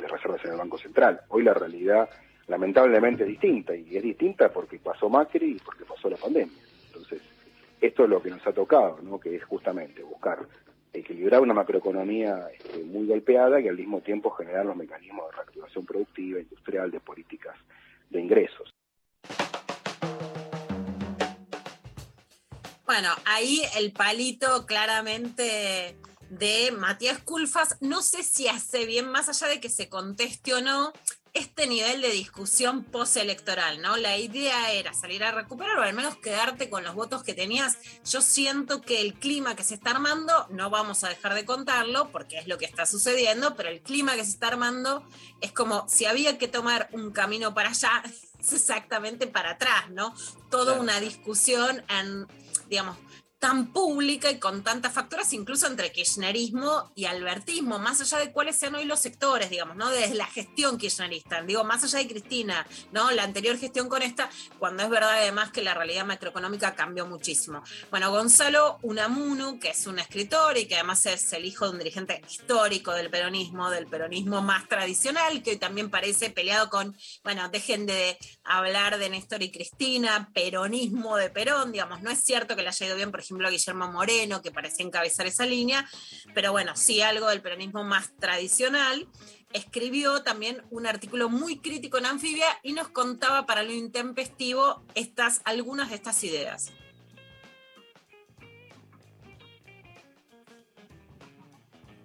de, reservas en el Banco Central. Hoy la realidad lamentablemente es distinta, y es distinta porque pasó Macri y porque pasó la pandemia. Entonces, esto es lo que nos ha tocado, ¿no? que es justamente buscar equilibrar una macroeconomía este, muy golpeada y al mismo tiempo generar los mecanismos de reactivación productiva, industrial, de políticas de ingresos. Bueno, ahí el palito claramente de Matías Culfas, no sé si hace bien, más allá de que se conteste o no, este nivel de discusión postelectoral, ¿no? La idea era salir a recuperar o al menos quedarte con los votos que tenías. Yo siento que el clima que se está armando, no vamos a dejar de contarlo porque es lo que está sucediendo, pero el clima que se está armando es como si había que tomar un camino para allá, es exactamente para atrás, ¿no? Toda Claro. una discusión en, digamos, tan pública y con tantas facturas, incluso entre kirchnerismo y albertismo, más allá de cuáles sean hoy los sectores, digamos, ¿no? Desde la gestión kirchnerista, digo, más allá de Cristina, ¿no? La anterior gestión con esta, cuando es verdad además que la realidad macroeconómica cambió muchísimo. Bueno, Gonzalo Unamuno, que es un escritor y que además es el hijo de un dirigente histórico del peronismo, del peronismo más tradicional, que hoy también parece peleado con, bueno, dejen de hablar de Néstor y Cristina, peronismo de Perón, digamos, no es cierto que le haya ido bien, por ejemplo, a Guillermo Moreno, que parecía encabezar esa línea, pero bueno, sí algo del peronismo más tradicional. Escribió también un artículo muy crítico en Anfibia y nos contaba para lo intempestivo estas, algunas de estas ideas.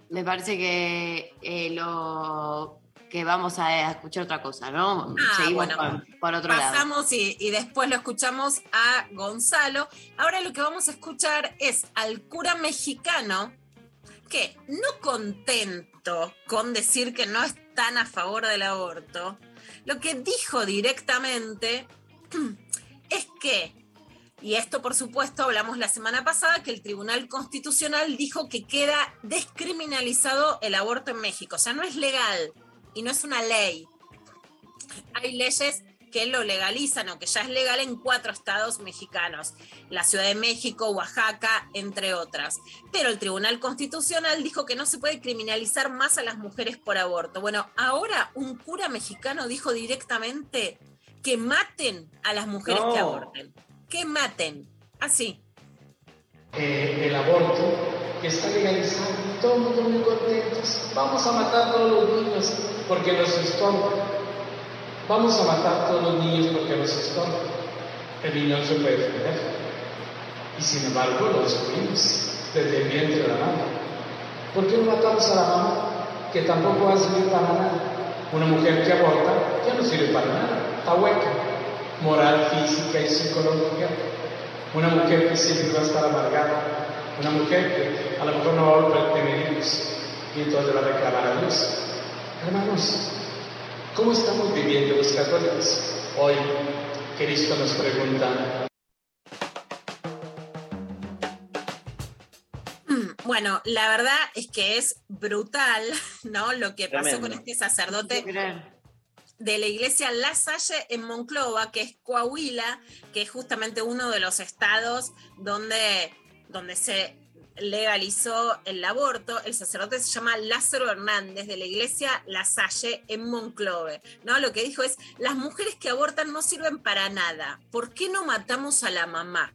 Me parece que eh, lo que vamos a escuchar otra cosa, ¿no? Ah, Seguimos bueno, por, por otro lado. Pasamos y, y después lo escuchamos a Gonzalo. Ahora lo que vamos a escuchar es al cura mexicano que, no contento con decir que no están a favor del aborto, lo que dijo directamente es que, y esto por supuesto hablamos la semana pasada, que el Tribunal Constitucional dijo que queda descriminalizado el aborto en México. O sea, no es legal y no es una ley. Hay leyes que lo legalizan o que ya es legal en cuatro estados mexicanos, la Ciudad de México, Oaxaca, entre otras. Pero el Tribunal Constitucional dijo que no se puede criminalizar más a las mujeres por aborto. Bueno, ahora un cura mexicano dijo directamente que maten a las mujeres que aborten. Que maten. Así. Eh, el aborto que está legalizado. Todo el mundo muy contentos. Vamos a matar a todos los niños porque nos estorban. Vamos a matar a todos los niños porque nos estorban. El niño se puede defender. Y sin embargo lo destruimos desde el vientre de la mamá. ¿Por qué no matamos a la mamá? Que tampoco va a servir para nada. Una mujer que aborta ya no sirve para nada. Está hueca. Moral, física y psicológica. Una mujer que siempre va a estar amargada. Una mujer que a lo mejor no va a volver a tener hijos. Y entonces va a reclamar a Dios. Hermanos, ¿cómo estamos viviendo los católicos? Hoy, Cristo nos pregunta, Bueno, la verdad es que es brutal, ¿no? Lo que pasó Tremendo. con este sacerdote de la iglesia La Salle en Monclova, que es Coahuila, que es justamente uno de los estados donde, donde se legalizó el aborto. El sacerdote se llama Lázaro Hernández de la iglesia La Salle en Monclove. ¿no? Lo que dijo es, las mujeres que abortan no sirven para nada. ¿Por qué no matamos a la mamá?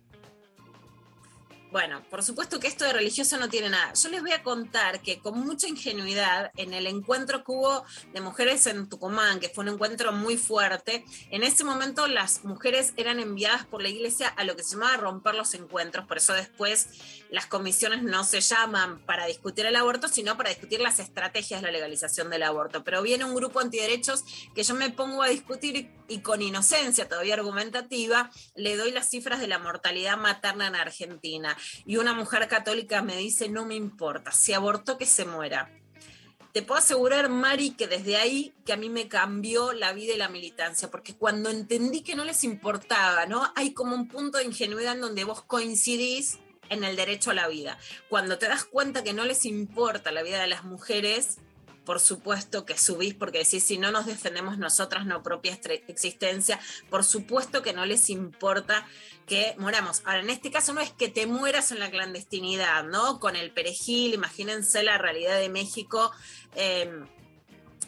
Bueno, por supuesto que esto de religioso no tiene nada. Yo les voy a contar que con mucha ingenuidad, en el encuentro que hubo de mujeres en Tucumán, que fue un encuentro muy fuerte, en ese momento las mujeres eran enviadas por la iglesia a lo que se llamaba romper los encuentros. Por eso después las comisiones no se llaman para discutir el aborto, sino para discutir las estrategias de la legalización del aborto. Pero viene un grupo antiderechos que yo me pongo a discutir y con inocencia todavía argumentativa le doy las cifras de la mortalidad materna en Argentina. Y una mujer católica me dice, no me importa, si abortó que se muera. Te puedo asegurar, Mari, que desde ahí que a mí me cambió la vida y la militancia, porque cuando entendí que no les importaba, ¿no? Hay como un punto de ingenuidad en donde vos coincidís en el derecho a la vida. Cuando te das cuenta que no les importa la vida de las mujeres, por supuesto que subís porque decís, si no nos defendemos nosotras, no propia existencia, por supuesto que no les importa que moramos. Ahora, en este caso no es que te mueras en la clandestinidad, ¿no? Con el perejil, imagínense la realidad de México.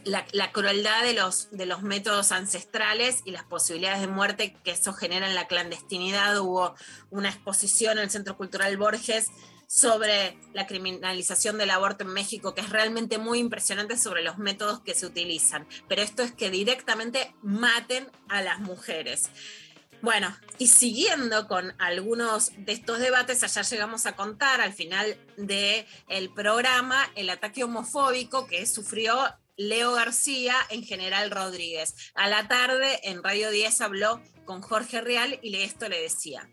la, la crueldad de los, de los métodos ancestrales y las posibilidades de muerte que eso genera en la clandestinidad. Hubo una exposición en el Centro Cultural Borges sobre la criminalización del aborto en México, que es realmente muy impresionante sobre los métodos que se utilizan. Pero esto es que directamente maten a las mujeres. Bueno, y siguiendo con algunos de estos debates, allá llegamos a contar al final del el programa el ataque homofóbico que sufrió Leo García en General Rodríguez. A la tarde en Radio 10 habló con Jorge Real y esto le decía.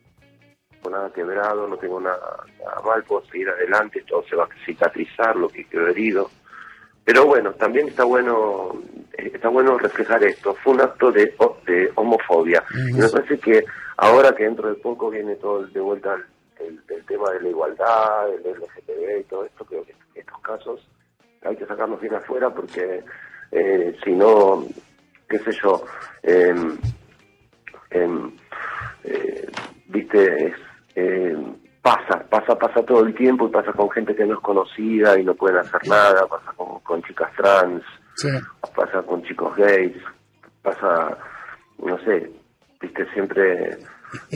Tengo nada quebrado, no tengo nada, nada mal, puedo seguir adelante, todo se va a cicatrizar, lo que quedó herido. Pero bueno, también está bueno eh, está bueno reflejar esto. Fue un acto de, de homofobia. Y me parece que ahora que dentro de poco viene todo de vuelta el, tema de la igualdad, el LGTB y todo esto, creo que estos casos hay que sacarlos bien afuera porque eh, si no, qué sé yo, em, eh, viste, es, eh, pasa, pasa, pasa todo el tiempo y pasa con gente que no es conocida y no pueden hacer nada, pasa con, con chicas trans, pasa con chicos gays, pasa, no sé, viste, siempre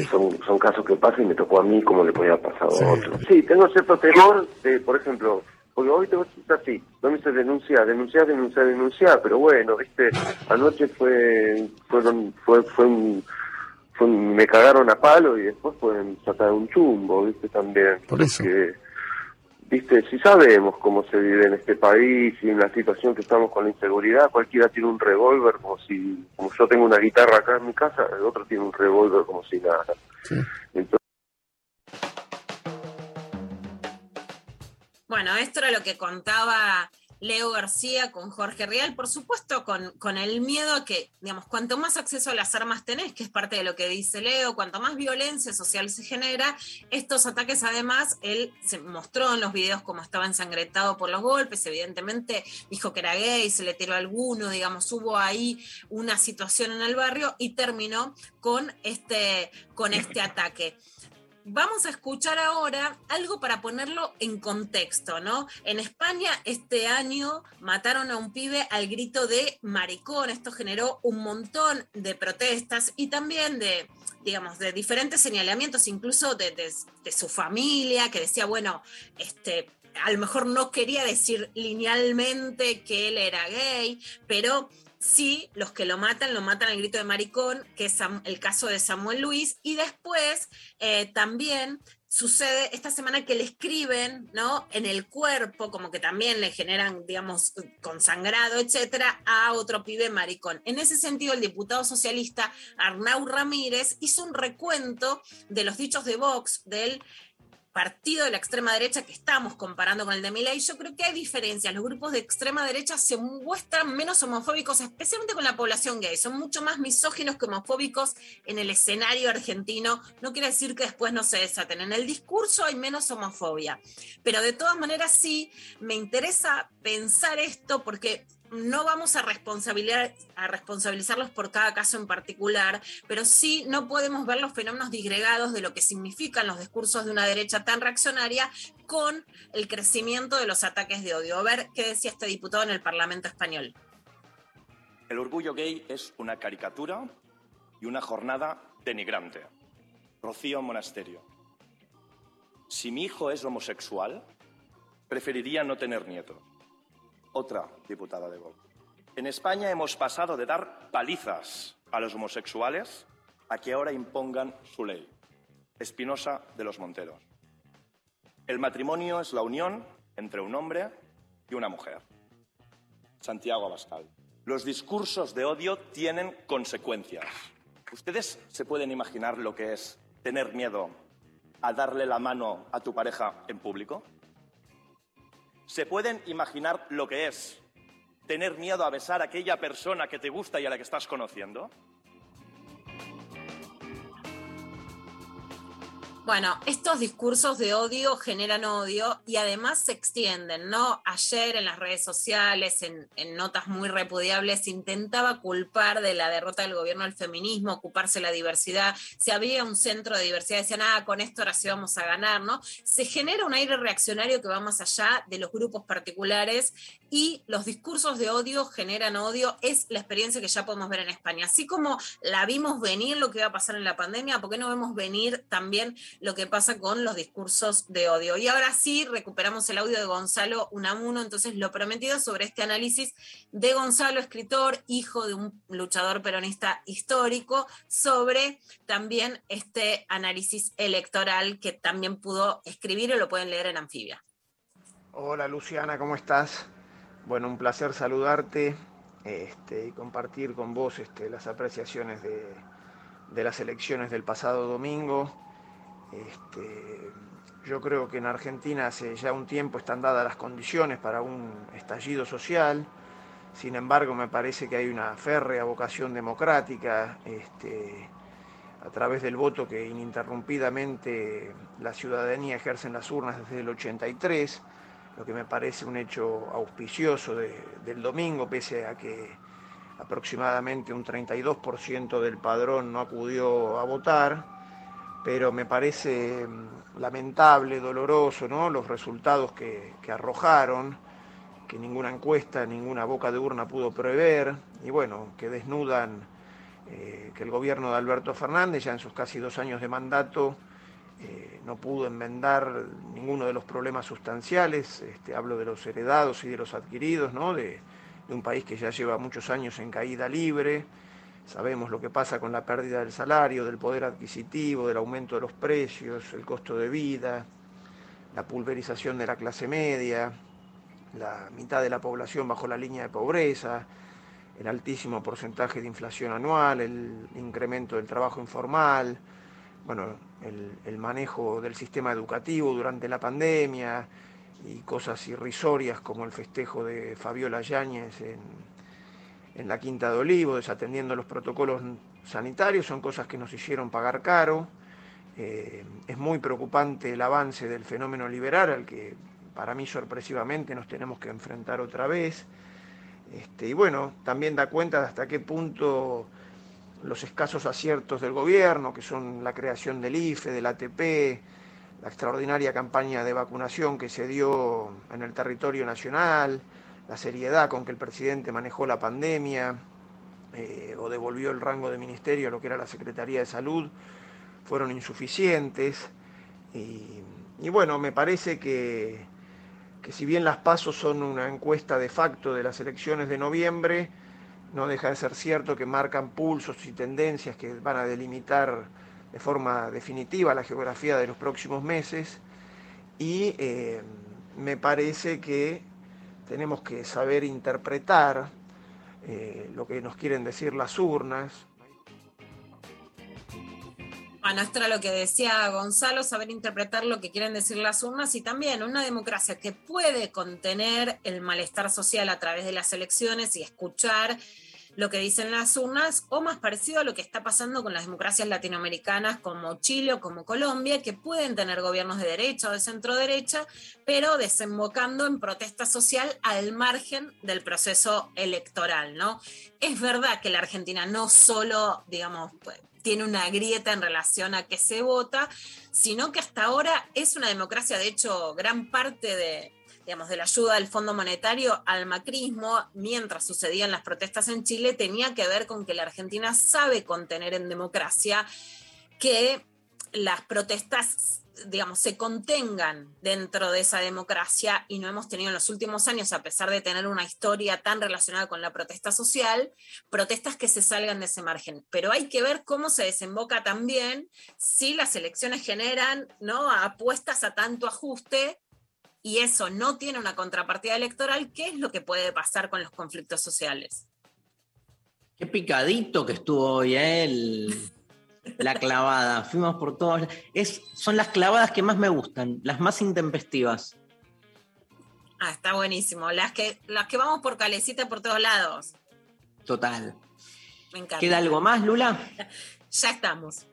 son, son casos que pasan y me tocó a mí como le podía pasar a otros. Sí, tengo cierto temor de, por ejemplo, porque hoy te a así, no me dice denunciar, denunciar, denunciar, denunciar, pero bueno, viste, anoche fue, fueron, fue, fue un, me cagaron a palo y después pueden sacar un chumbo, viste, también. Por eso. Porque, viste, si sabemos cómo se vive en este país y en la situación que estamos con la inseguridad, cualquiera tiene un revólver como si, como yo tengo una guitarra acá en mi casa, el otro tiene un revólver como si nada. Entonces, Bueno, esto era lo que contaba Leo García con Jorge Real, por supuesto, con, con el miedo a que, digamos, cuanto más acceso a las armas tenés, que es parte de lo que dice Leo, cuanto más violencia social se genera, estos ataques además, él se mostró en los videos como estaba ensangretado por los golpes, evidentemente dijo que era gay, se le tiró a alguno, digamos, hubo ahí una situación en el barrio y terminó con este, con este ataque. Vamos a escuchar ahora algo para ponerlo en contexto, ¿no? En España este año mataron a un pibe al grito de maricón. Esto generó un montón de protestas y también de, digamos, de diferentes señalamientos, incluso de, su familia, que decía, bueno, este, a lo mejor no quería decir linealmente que él era gay, pero sí, los que lo matan, lo matan al grito de maricón, que es el caso de Samuel Luis, y después eh, también sucede esta semana que le escriben, ¿no? En el cuerpo, como que también le generan, digamos, consangrado, etcétera, a otro pibe maricón. En ese sentido, el diputado socialista Arnau Ramírez hizo un recuento de los dichos de Vox, del partido de la extrema derecha que estamos comparando con el de Milei, yo creo que hay diferencias. Los grupos de extrema derecha se muestran menos homofóbicos, especialmente con la población gay. Son mucho más misóginos que homofóbicos en el escenario argentino. No quiere decir que después no se desaten. En el discurso hay menos homofobia. Pero de todas maneras sí, me interesa pensar esto porque no vamos a responsabilizar, a responsabilizarlos por cada caso en particular, pero sí no podemos ver los fenómenos disgregados de lo que significan los discursos de una derecha tan reaccionaria con el crecimiento de los ataques de odio. A ver qué decía este diputado en el Parlamento español. El orgullo gay es una caricatura y una jornada denigrante. Rocío Monasterio. Si mi hijo es homosexual, preferiría no tener nietos. Otra diputada de Vox. En España hemos pasado de dar palizas a los homosexuales a que ahora impongan su ley. Espinosa de los Monteros. El matrimonio es la unión entre un hombre y una mujer. Santiago Abascal. Los discursos de odio tienen consecuencias. ¿Ustedes se pueden imaginar lo que es tener miedo a darle la mano a tu pareja en público? ¿Se pueden imaginar lo que es tener miedo a besar a aquella persona que te gusta y a la que estás conociendo? Bueno, estos discursos de odio generan odio y además se extienden, ¿no? Ayer en las redes sociales, en, notas muy repudiables, intentaba culpar de la derrota del gobierno al feminismo, ocuparse la diversidad. Si había un centro de diversidad, decían, ah, con esto ahora sí vamos a ganar, ¿no? Se genera un aire reaccionario que va más allá de los grupos particulares y los discursos de odio generan odio. Es la experiencia que ya podemos ver en España. Así como la vimos venir lo que iba a pasar en la pandemia, ¿por qué no vemos venir también lo que pasa con los discursos de odio? Y ahora sí, recuperamos el audio de Gonzalo Unamuno, entonces lo prometido sobre este análisis de Gonzalo, escritor, hijo de un luchador peronista histórico, sobre también este análisis electoral que también pudo escribir y lo pueden leer en Anfibia. Hola Luciana, ¿cómo estás? Bueno, un placer saludarte este, y compartir con vos este, las apreciaciones de las elecciones del pasado domingo. Este, yo creo que en Argentina hace ya un tiempo están dadas las condiciones para un estallido social. Sin embargo, me parece que hay una férrea vocación democrática este, a través del voto que ininterrumpidamente la ciudadanía ejerce en las urnas desde el 83, lo que me parece un hecho auspicioso de- del domingo, pese a que aproximadamente un 32% del padrón no acudió a votar, pero me parece mm, lamentable, doloroso, ¿no? los resultados que, que arrojaron, que ninguna encuesta, ninguna boca de urna pudo prever, y bueno, que desnudan eh, que el gobierno de Alberto Fernández, ya en sus casi dos años de mandato, eh, no pudo enmendar ninguno de los problemas sustanciales, este, hablo de los heredados y de los adquiridos, ¿no? de, de un país que ya lleva muchos años en caída libre, sabemos lo que pasa con la pérdida del salario, del poder adquisitivo, del aumento de los precios, el costo de vida, la pulverización de la clase media, la mitad de la población bajo la línea de pobreza, el altísimo porcentaje de inflación anual, el incremento del trabajo informal, bueno, el, el manejo del sistema educativo durante la pandemia y cosas irrisorias como el festejo de Fabiola Yáñez en, en la Quinta de Olivo, desatendiendo los protocolos sanitarios, son cosas que nos hicieron pagar caro. Eh, es muy preocupante el avance del fenómeno liberal al que para mí sorpresivamente nos tenemos que enfrentar otra vez. Este, y bueno, también da cuenta de hasta qué punto los escasos aciertos del gobierno, que son la creación del IFE, del ATP, la extraordinaria campaña de vacunación que se dio en el territorio nacional, la seriedad con que el presidente manejó la pandemia eh, o devolvió el rango de ministerio a lo que era la Secretaría de Salud, fueron insuficientes. Y, bueno, me parece que, que si bien las pasos son una encuesta de facto de las elecciones de noviembre, no deja de ser cierto que marcan pulsos y tendencias que van a delimitar de forma definitiva la geografía de los próximos meses y eh, me parece que tenemos que saber interpretar eh, lo que nos quieren decir las urnas, era lo que decía Gonzalo, saber interpretar lo que quieren decir las urnas y también una democracia que puede contener el malestar social a través de las elecciones y escuchar lo que dicen las urnas, o más parecido a lo que está pasando con las democracias latinoamericanas como Chile o como Colombia, que pueden tener gobiernos de derecha o de centro derecha, pero desembocando en protesta social al margen del proceso electoral, ¿no? Es verdad que la Argentina no solo, digamos, pues, tiene una grieta en relación a qué se vota, sino que hasta ahora es una democracia, de hecho, gran parte de, digamos, de la ayuda del Fondo Monetario al macrismo, mientras sucedían las protestas en Chile, tenía que ver con que la Argentina sabe contener en democracia que las protestas digamos, se contengan dentro de esa democracia y no hemos tenido en los últimos años, a pesar de tener una historia tan relacionada con la protesta social, protestas que se salgan de ese margen. Pero hay que ver cómo se desemboca también si las elecciones generan ¿no? apuestas a tanto ajuste y eso no tiene una contrapartida electoral, ¿qué es lo que puede pasar con los conflictos sociales? Qué picadito que estuvo hoy, ¿eh? El- la clavada. Fuimos por todos. Es, son las clavadas que más me gustan, las más intempestivas. Ah, está buenísimo. Las que, las que vamos por calecita por todos lados. Total. Me encanta. ¿Queda algo más, Lula? Ya estamos.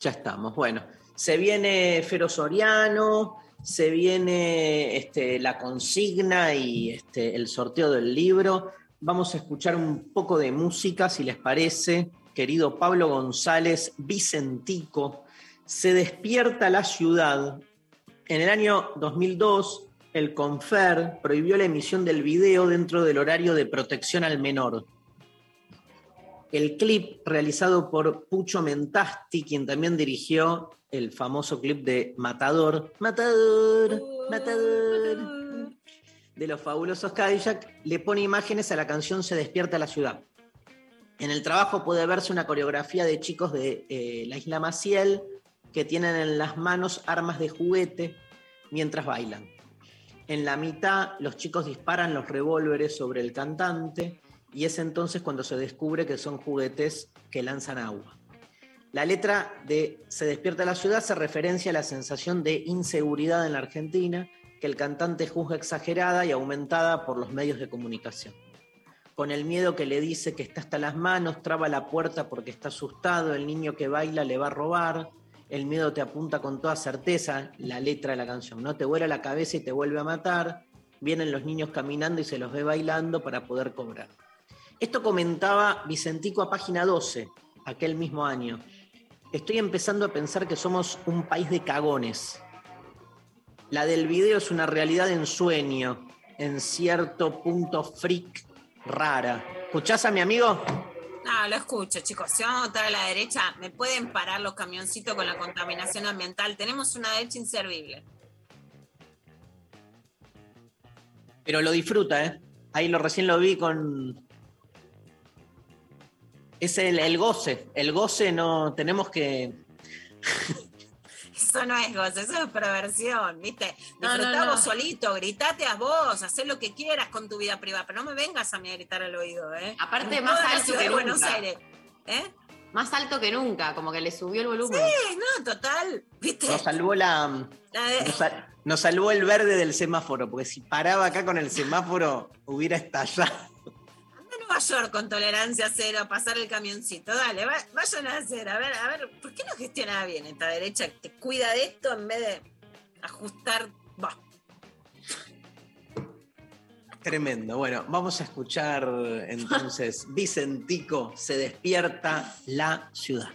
Ya estamos. Bueno, se viene Fero Soriano, se viene este, la consigna y este, el sorteo del libro. Vamos a escuchar un poco de música, si les parece. Querido Pablo González Vicentico, se despierta la ciudad. En el año 2002, el CONFER prohibió la emisión del video dentro del horario de protección al menor. El clip realizado por Pucho Mentasti, quien también dirigió el famoso clip de Matador, Matador, Matador, de los fabulosos Cadillac, le pone imágenes a la canción Se despierta la ciudad. En el trabajo puede verse una coreografía de chicos de eh, la isla Maciel que tienen en las manos armas de juguete mientras bailan. En la mitad, los chicos disparan los revólveres sobre el cantante y es entonces cuando se descubre que son juguetes que lanzan agua. La letra de Se despierta la ciudad se referencia a la sensación de inseguridad en la Argentina que el cantante juzga exagerada y aumentada por los medios de comunicación. Con el miedo que le dice que está hasta las manos, traba la puerta porque está asustado, el niño que baila le va a robar, el miedo te apunta con toda certeza, la letra de la canción, ¿no? Te vuela la cabeza y te vuelve a matar, vienen los niños caminando y se los ve bailando para poder cobrar. Esto comentaba Vicentico a página 12, aquel mismo año. Estoy empezando a pensar que somos un país de cagones. La del video es una realidad en sueño, en cierto punto freak rara. ¿Escuchás a mi amigo? No, lo escucho, chicos. Si vamos a votar a la derecha, me pueden parar los camioncitos con la contaminación ambiental. Tenemos una derecha inservible. Pero lo disfruta, ¿eh? Ahí lo recién lo vi con. Es el, el goce. El goce no. Tenemos que. Eso no es gozo, eso es perversión, ¿viste? No, no, Disfrutá no. vos solito, gritate a vos, hacé lo que quieras con tu vida privada, pero no me vengas a mí a gritar al oído, ¿eh? Aparte, más alto que Buenos nunca. Aires. ¿Eh? Más alto que nunca, como que le subió el volumen. Sí, no, total, ¿viste? Nos salvó la. Nos salvó el verde del semáforo, porque si paraba acá con el semáforo, hubiera estallado. Nueva York con tolerancia cero a pasar el camioncito. Dale, va- vayan a hacer. A ver, a ver, ¿por qué no gestiona bien esta derecha que te cuida de esto en vez de ajustar? Bah. Tremendo. Bueno, vamos a escuchar entonces Vicentico, se despierta la ciudad.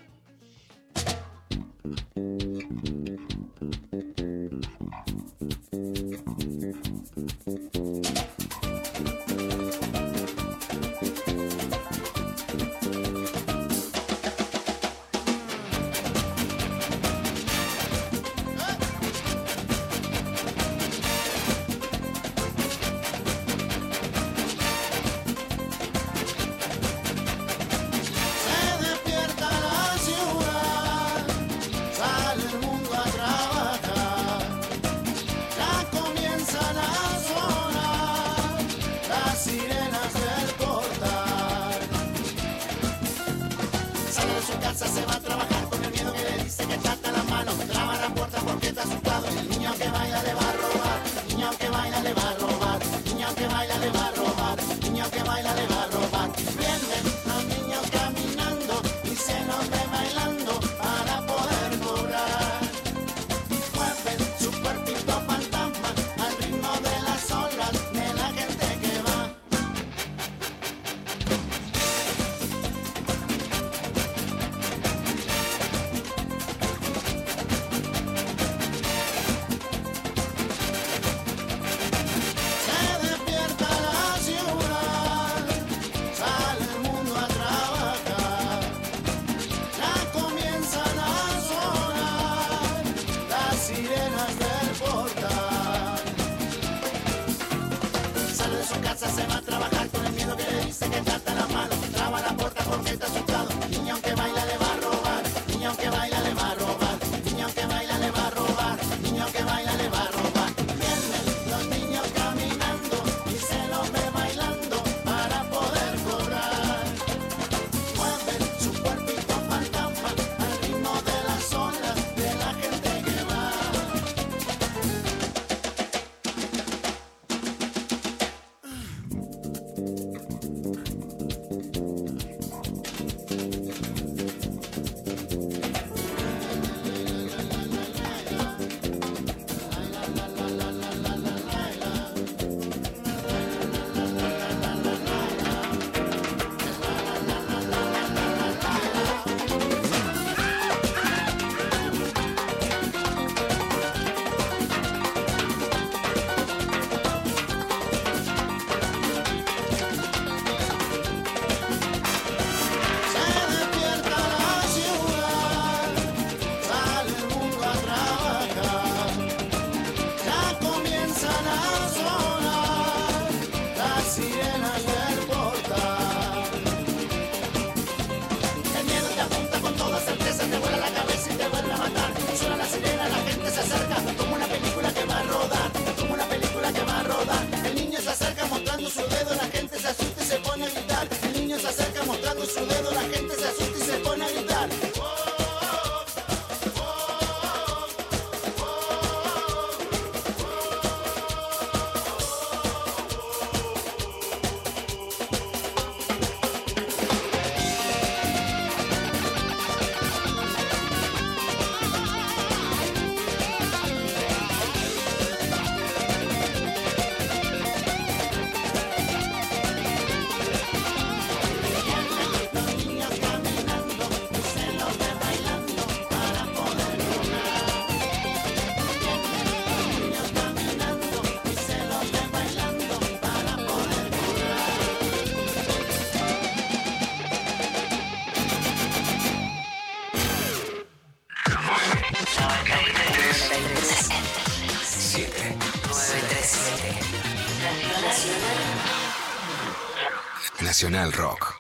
Nacional Rock.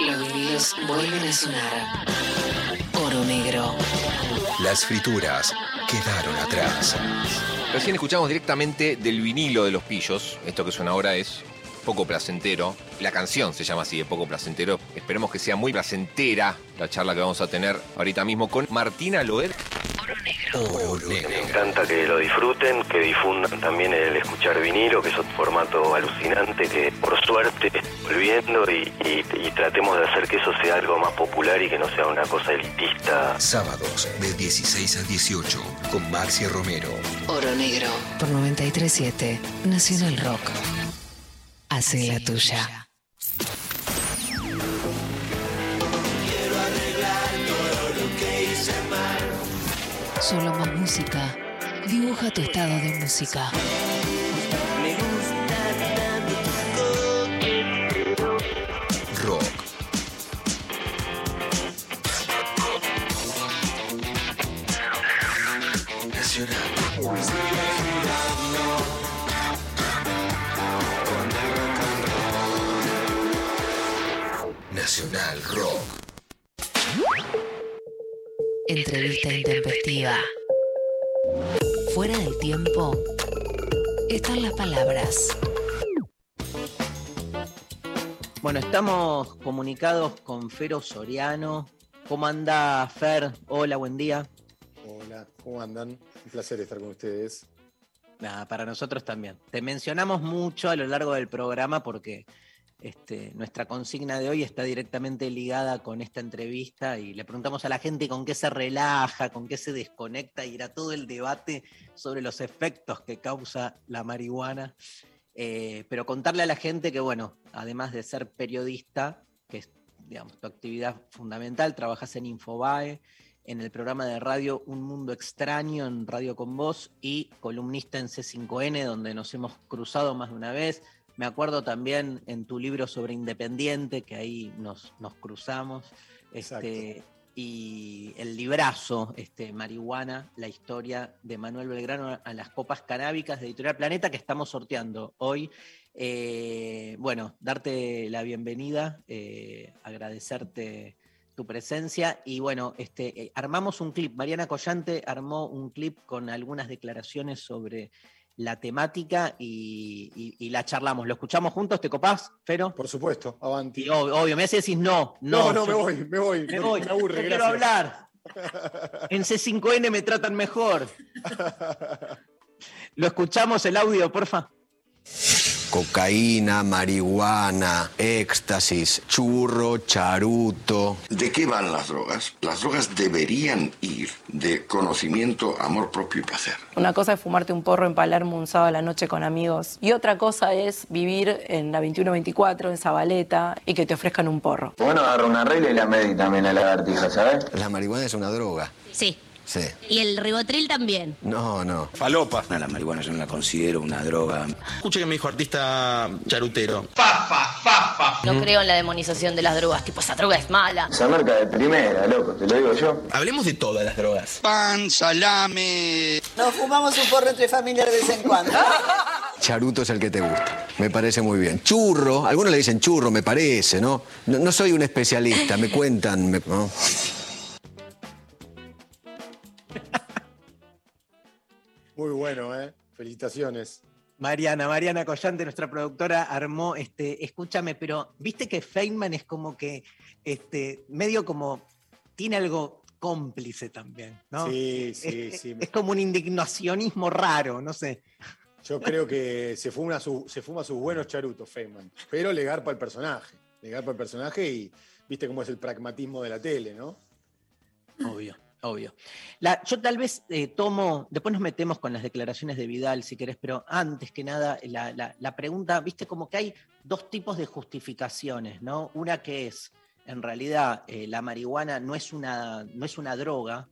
Los vinilos vuelven a sonar. Oro negro. Las frituras quedaron atrás. Recién escuchamos directamente del vinilo de los pillos. Esto que suena ahora es poco placentero. La canción se llama así, de poco placentero. Esperemos que sea muy placentera la charla que vamos a tener ahorita mismo con Martina Loer. Me encanta que lo disfruten, que difundan también el escuchar vinilo, que es un formato alucinante que por suerte volviendo y, y- y tratemos de hacer que eso sea algo más popular y que no sea una cosa elitista. Sábados de 16 a 18 con Maxi Romero. Oro negro. Por 937 Nacional Rock. Hace la tuya. Quiero arreglar todo lo que hice mal. Solo más música. Dibuja tu estado de música. Estamos comunicados con Fero Soriano. ¿Cómo anda Fer? Hola, buen día. Hola, ¿cómo andan? Un placer estar con ustedes. Nada, para nosotros también. Te mencionamos mucho a lo largo del programa porque este, nuestra consigna de hoy está directamente ligada con esta entrevista y le preguntamos a la gente con qué se relaja, con qué se desconecta y era todo el debate sobre los efectos que causa la marihuana. Eh, pero contarle a la gente que, bueno, además de ser periodista, que es digamos, tu actividad fundamental, trabajas en Infobae, en el programa de radio Un Mundo Extraño en Radio con Voz y columnista en C5N, donde nos hemos cruzado más de una vez. Me acuerdo también en tu libro sobre Independiente, que ahí nos, nos cruzamos. Este, y el librazo, este, Marihuana, la historia de Manuel Belgrano a las copas canábicas de Editorial Planeta, que estamos sorteando hoy. Eh, bueno, darte la bienvenida, eh, agradecerte tu presencia y bueno, este, eh, armamos un clip. Mariana Collante armó un clip con algunas declaraciones sobre la temática y, y- y la charlamos. ¿Lo escuchamos juntos? ¿Te copás, Fero? Por supuesto, avanti. Y obvio, obvio, me haces decís no, no. No, no, me yo- voy, me voy. Me voy, me aburre, no quiero hablar. En C5N me tratan mejor. ¿Lo escuchamos el audio, porfa? Cocaína, marihuana, éxtasis, churro, charuto. ¿De qué van las drogas? Las drogas deberían ir de conocimiento, amor propio y placer. Una cosa es fumarte un porro en Palermo un sábado a la noche con amigos y otra cosa es vivir en la 2124, en Zabaleta, y que te ofrezcan un porro. Bueno, agarra una regla y la medí también a la lagartija, ¿sabes? La marihuana es una droga. Sí. Sí. Y el ribotril también. No, no. Falopa. La marihuana yo no la considero una droga. Escuché que me dijo artista charutero. No creo en la demonización de las drogas, tipo esa droga es mala. Esa marca de primera, loco, te lo digo yo. Hablemos de todas las drogas. Pan, salame. Nos fumamos un porro entre familias de vez en cuando. Charuto es el que te gusta. Me parece muy bien. Churro, algunos le dicen churro, me parece, ¿no? No, no soy un especialista, me cuentan, me- ¿no? Muy bueno, ¿eh? Felicitaciones. Mariana, Mariana Collante, nuestra productora, armó, este, escúchame, pero viste que Feynman es como que, este, medio como, tiene algo cómplice también, ¿no? Sí, sí, es, sí. Es como un indignacionismo raro, no sé. Yo creo que se fuma, su- se fuma sus buenos charutos, Feynman. Pero le garpa el personaje. Le garpa el personaje y viste cómo es el pragmatismo de la tele, ¿no? Obvio, obvio. La- yo tal vez eh, tomo, después nos metemos con las declaraciones de Vidal, si querés, pero antes que nada, la, pregunta, viste como que hay dos tipos de justificaciones, ¿no? Una que es, en realidad, eh, la marihuana no es una, no es una droga,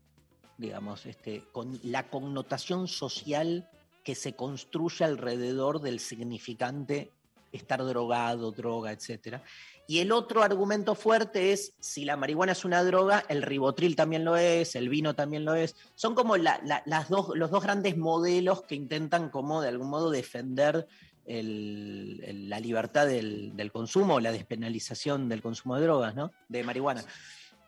digamos, este, con la connotación social que se construye alrededor del significante estar drogado, droga, etcétera. Y el otro argumento fuerte es, si la marihuana es una droga, el ribotril también lo es, el vino también lo es. Son como la- la- las dos, los dos grandes modelos que intentan como de algún modo defender la libertad del, del consumo, la despenalización del consumo de drogas, ¿no? De marihuana.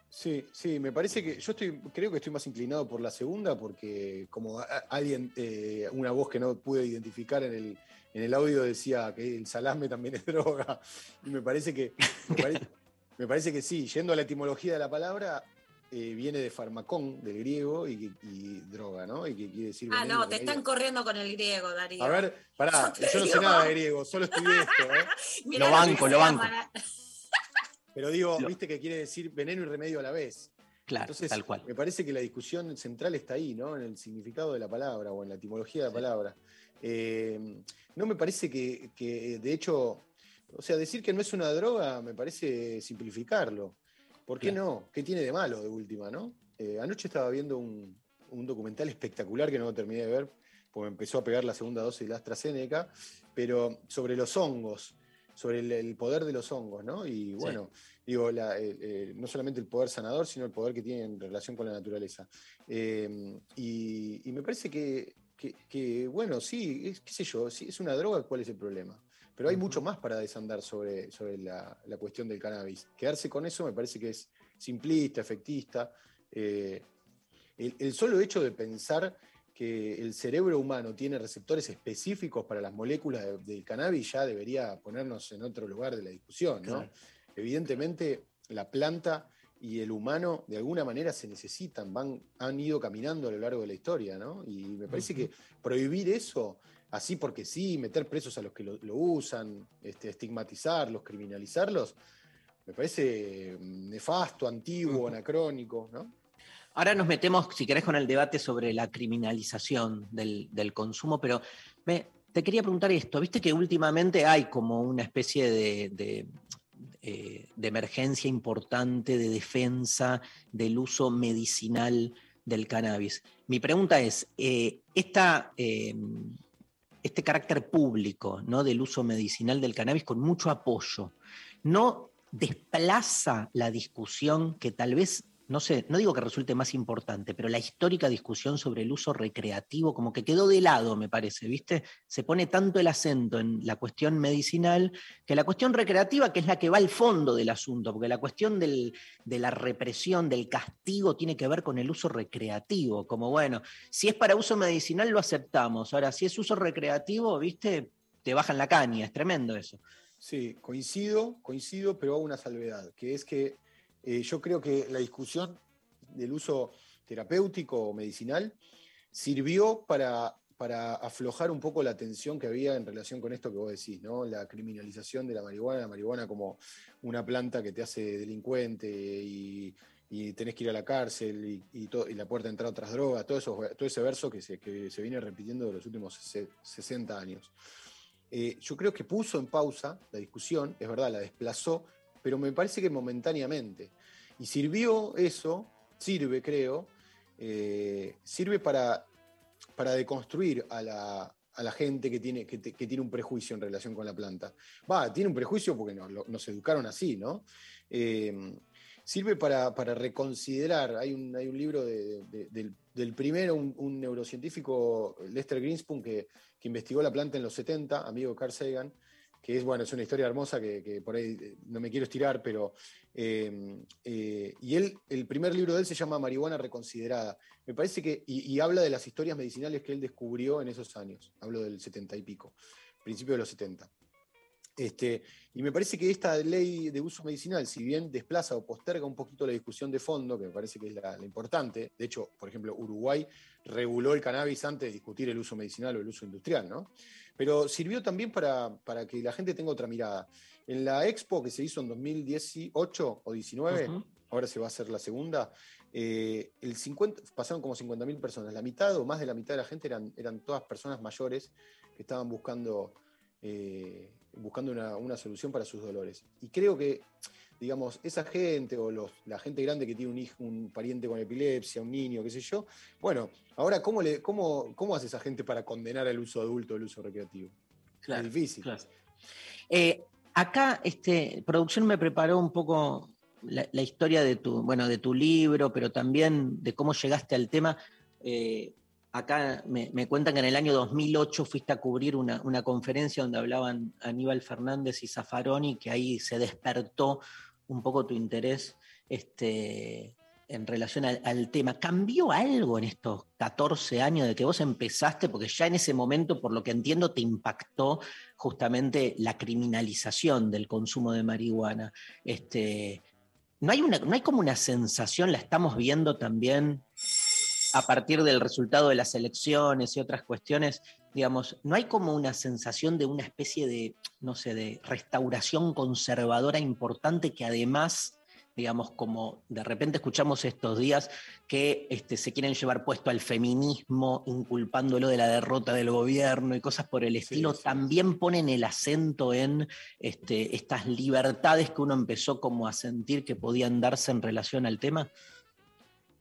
Sí, sí, me parece que yo estoy, creo que estoy más inclinado por la segunda porque como alguien, eh, una voz que no pude identificar en el, en el audio decía que el salame también es droga y me parece que, me parece, me parece que sí, yendo a la etimología de la palabra, eh, viene de farmacón, del griego, y, y droga, ¿no? Y que quiere decir Ah, veneno, no, te están corriendo con el griego, Darío. A ver, pará, Yo no sé nada de griego, solo estudié esto, ¿eh? Mirá Lo banco, lo banco. para- Pero digo, viste que quiere decir veneno y remedio a la vez. Claro, Entonces, tal cual. me parece que la discusión central está ahí, ¿no? En el significado de la palabra o en la etimología de la palabra. Eh, no me parece que, que, de hecho, o sea, decir que no es una droga me parece simplificarlo. ¿Por qué no? ¿Qué tiene de malo de última, no? Eh, anoche estaba viendo un, un documental espectacular que no terminé de ver, porque me empezó a pegar la segunda dosis de la AstraZeneca, pero sobre los hongos, sobre el, el poder de los hongos, ¿no? Y bueno, digo, la- el- no solamente el poder sanador, sino el poder que tiene en relación con la naturaleza. Eh, y, y me parece que, que- que, bueno, sí, es, qué sé yo, sí, es una droga, ¿cuál es el problema? Pero hay mucho más para desandar sobre, sobre la, la cuestión del cannabis. Quedarse con eso me parece que es simplista, efectista. Eh, el, el solo hecho de pensar que el cerebro humano tiene receptores específicos para las moléculas de- del cannabis ya debería ponernos en otro lugar de la discusión, ¿no? Claro. Evidentemente, la planta y el humano de alguna manera se necesitan, van, han ido caminando a lo largo de la historia, ¿no? Y me parece que prohibir eso, así porque sí, meter presos a los que lo, lo usan, este, estigmatizarlos, criminalizarlos, me parece mm, nefasto, antiguo, anacrónico, ¿no? Ahora nos metemos, si querés, con el debate sobre la criminalización del, del consumo, pero me- te quería preguntar esto. Viste que últimamente hay como una especie de, de, eh, de emergencia importante de defensa del uso medicinal del cannabis. Mi pregunta es, eh, esta, eh, este carácter público ¿no? del uso medicinal del cannabis con mucho apoyo, ¿no desplaza la discusión que tal vez, no sé, no digo que resulte más importante, pero la histórica discusión sobre el uso recreativo como que quedó de lado, me parece, ¿viste? Se pone tanto el acento en la cuestión medicinal que la cuestión recreativa, que es la que va al fondo del asunto, porque la cuestión del- de la represión, del castigo, tiene que ver con el uso recreativo, como bueno, si es para uso medicinal lo aceptamos, ahora si es uso recreativo, ¿viste? Te bajan la caña, es tremendo eso. Sí, coincido, coincido, pero hago una salvedad, que es que eh, yo creo que la discusión del uso terapéutico o medicinal sirvió para, para aflojar un poco la tensión que había en relación con esto que vos decís, ¿no? La criminalización de la marihuana, la marihuana como una planta que te hace delincuente y, y tenés que ir a la cárcel y, y la puerta de entrar a otras drogas, todo, eso, todo ese verso que se, que se viene repitiendo de los últimos se- 60 años. Eh, yo creo que puso en pausa la discusión, es verdad, la desplazó, pero me parece que momentáneamente. Y sirvió eso, sirve, creo, eh, sirve para, para deconstruir a la, a la gente que tiene, que, tiene un prejuicio en relación con la planta. Va, tiene un prejuicio porque nos, educaron así, ¿no? Eh, sirve para, para reconsiderar. Hay un, hay un libro de- de- del, primero, un, neurocientífico, Lester Greenspoon, que, que investigó la planta en los 70, amigo Carl Sagan, que es, bueno, es una historia hermosa que, por ahí eh, no me quiero estirar, pero... eh, eh, y él, el primer libro de él se llama Marihuana Reconsiderada. Me parece que, y, y habla de las historias medicinales que él descubrió en esos años. Hablo del 70 y pico, principio de los 70. Este, y me parece que esta ley de uso medicinal, si bien desplaza o posterga un poquito la discusión de fondo, que me parece que es la, la importante, de hecho, por ejemplo, Uruguay reguló el cannabis antes de discutir el uso medicinal o el uso industrial, ¿no? Pero sirvió también para, para que la gente tenga otra mirada. En la expo que se hizo en 2018 o 19, Ujú. ahora se va a hacer la segunda, eh, el 50, pasaron como 50.000 personas. La mitad o más de la mitad de la gente eran, eran todas personas mayores que estaban buscando, eh, buscando una, una solución para sus dolores. Y creo que, digamos, esa gente o los, la gente grande que tiene un, hijo, un pariente con epilepsia, un niño, qué sé yo, bueno, ahora, ¿cómo, le, cómo, cómo hace esa gente para condenar el uso adulto, el uso recreativo? Claro, es difícil. Eh, acá, este, producción me preparó un poco la, la historia de tu, bueno, de tu libro, pero también de cómo llegaste al tema. Eh, acá me, cuentan que en el año 2008 fuiste a cubrir una, una conferencia donde hablaban Aníbal Fernández y Zaffaroni, que ahí se despertó un poco tu interés este, en relación al, al tema. ¿Cambió algo en estos 14 años de que vos empezaste? Porque ya en ese momento, por lo que entiendo, te impactó justamente la criminalización del consumo de marihuana. Este, ¿no, hay una, ¿No hay como una sensación, la estamos viendo también a partir del resultado de las elecciones y otras cuestiones, digamos, ¿no hay como una sensación de una especie de, no sé, de restauración conservadora importante que además, digamos, como de repente escuchamos estos días que este, se quieren llevar puesto al feminismo, inculpándolo de la derrota del gobierno y cosas por el estilo, también ponen el acento en este, estas libertades que uno empezó como a sentir que podían darse en relación al tema?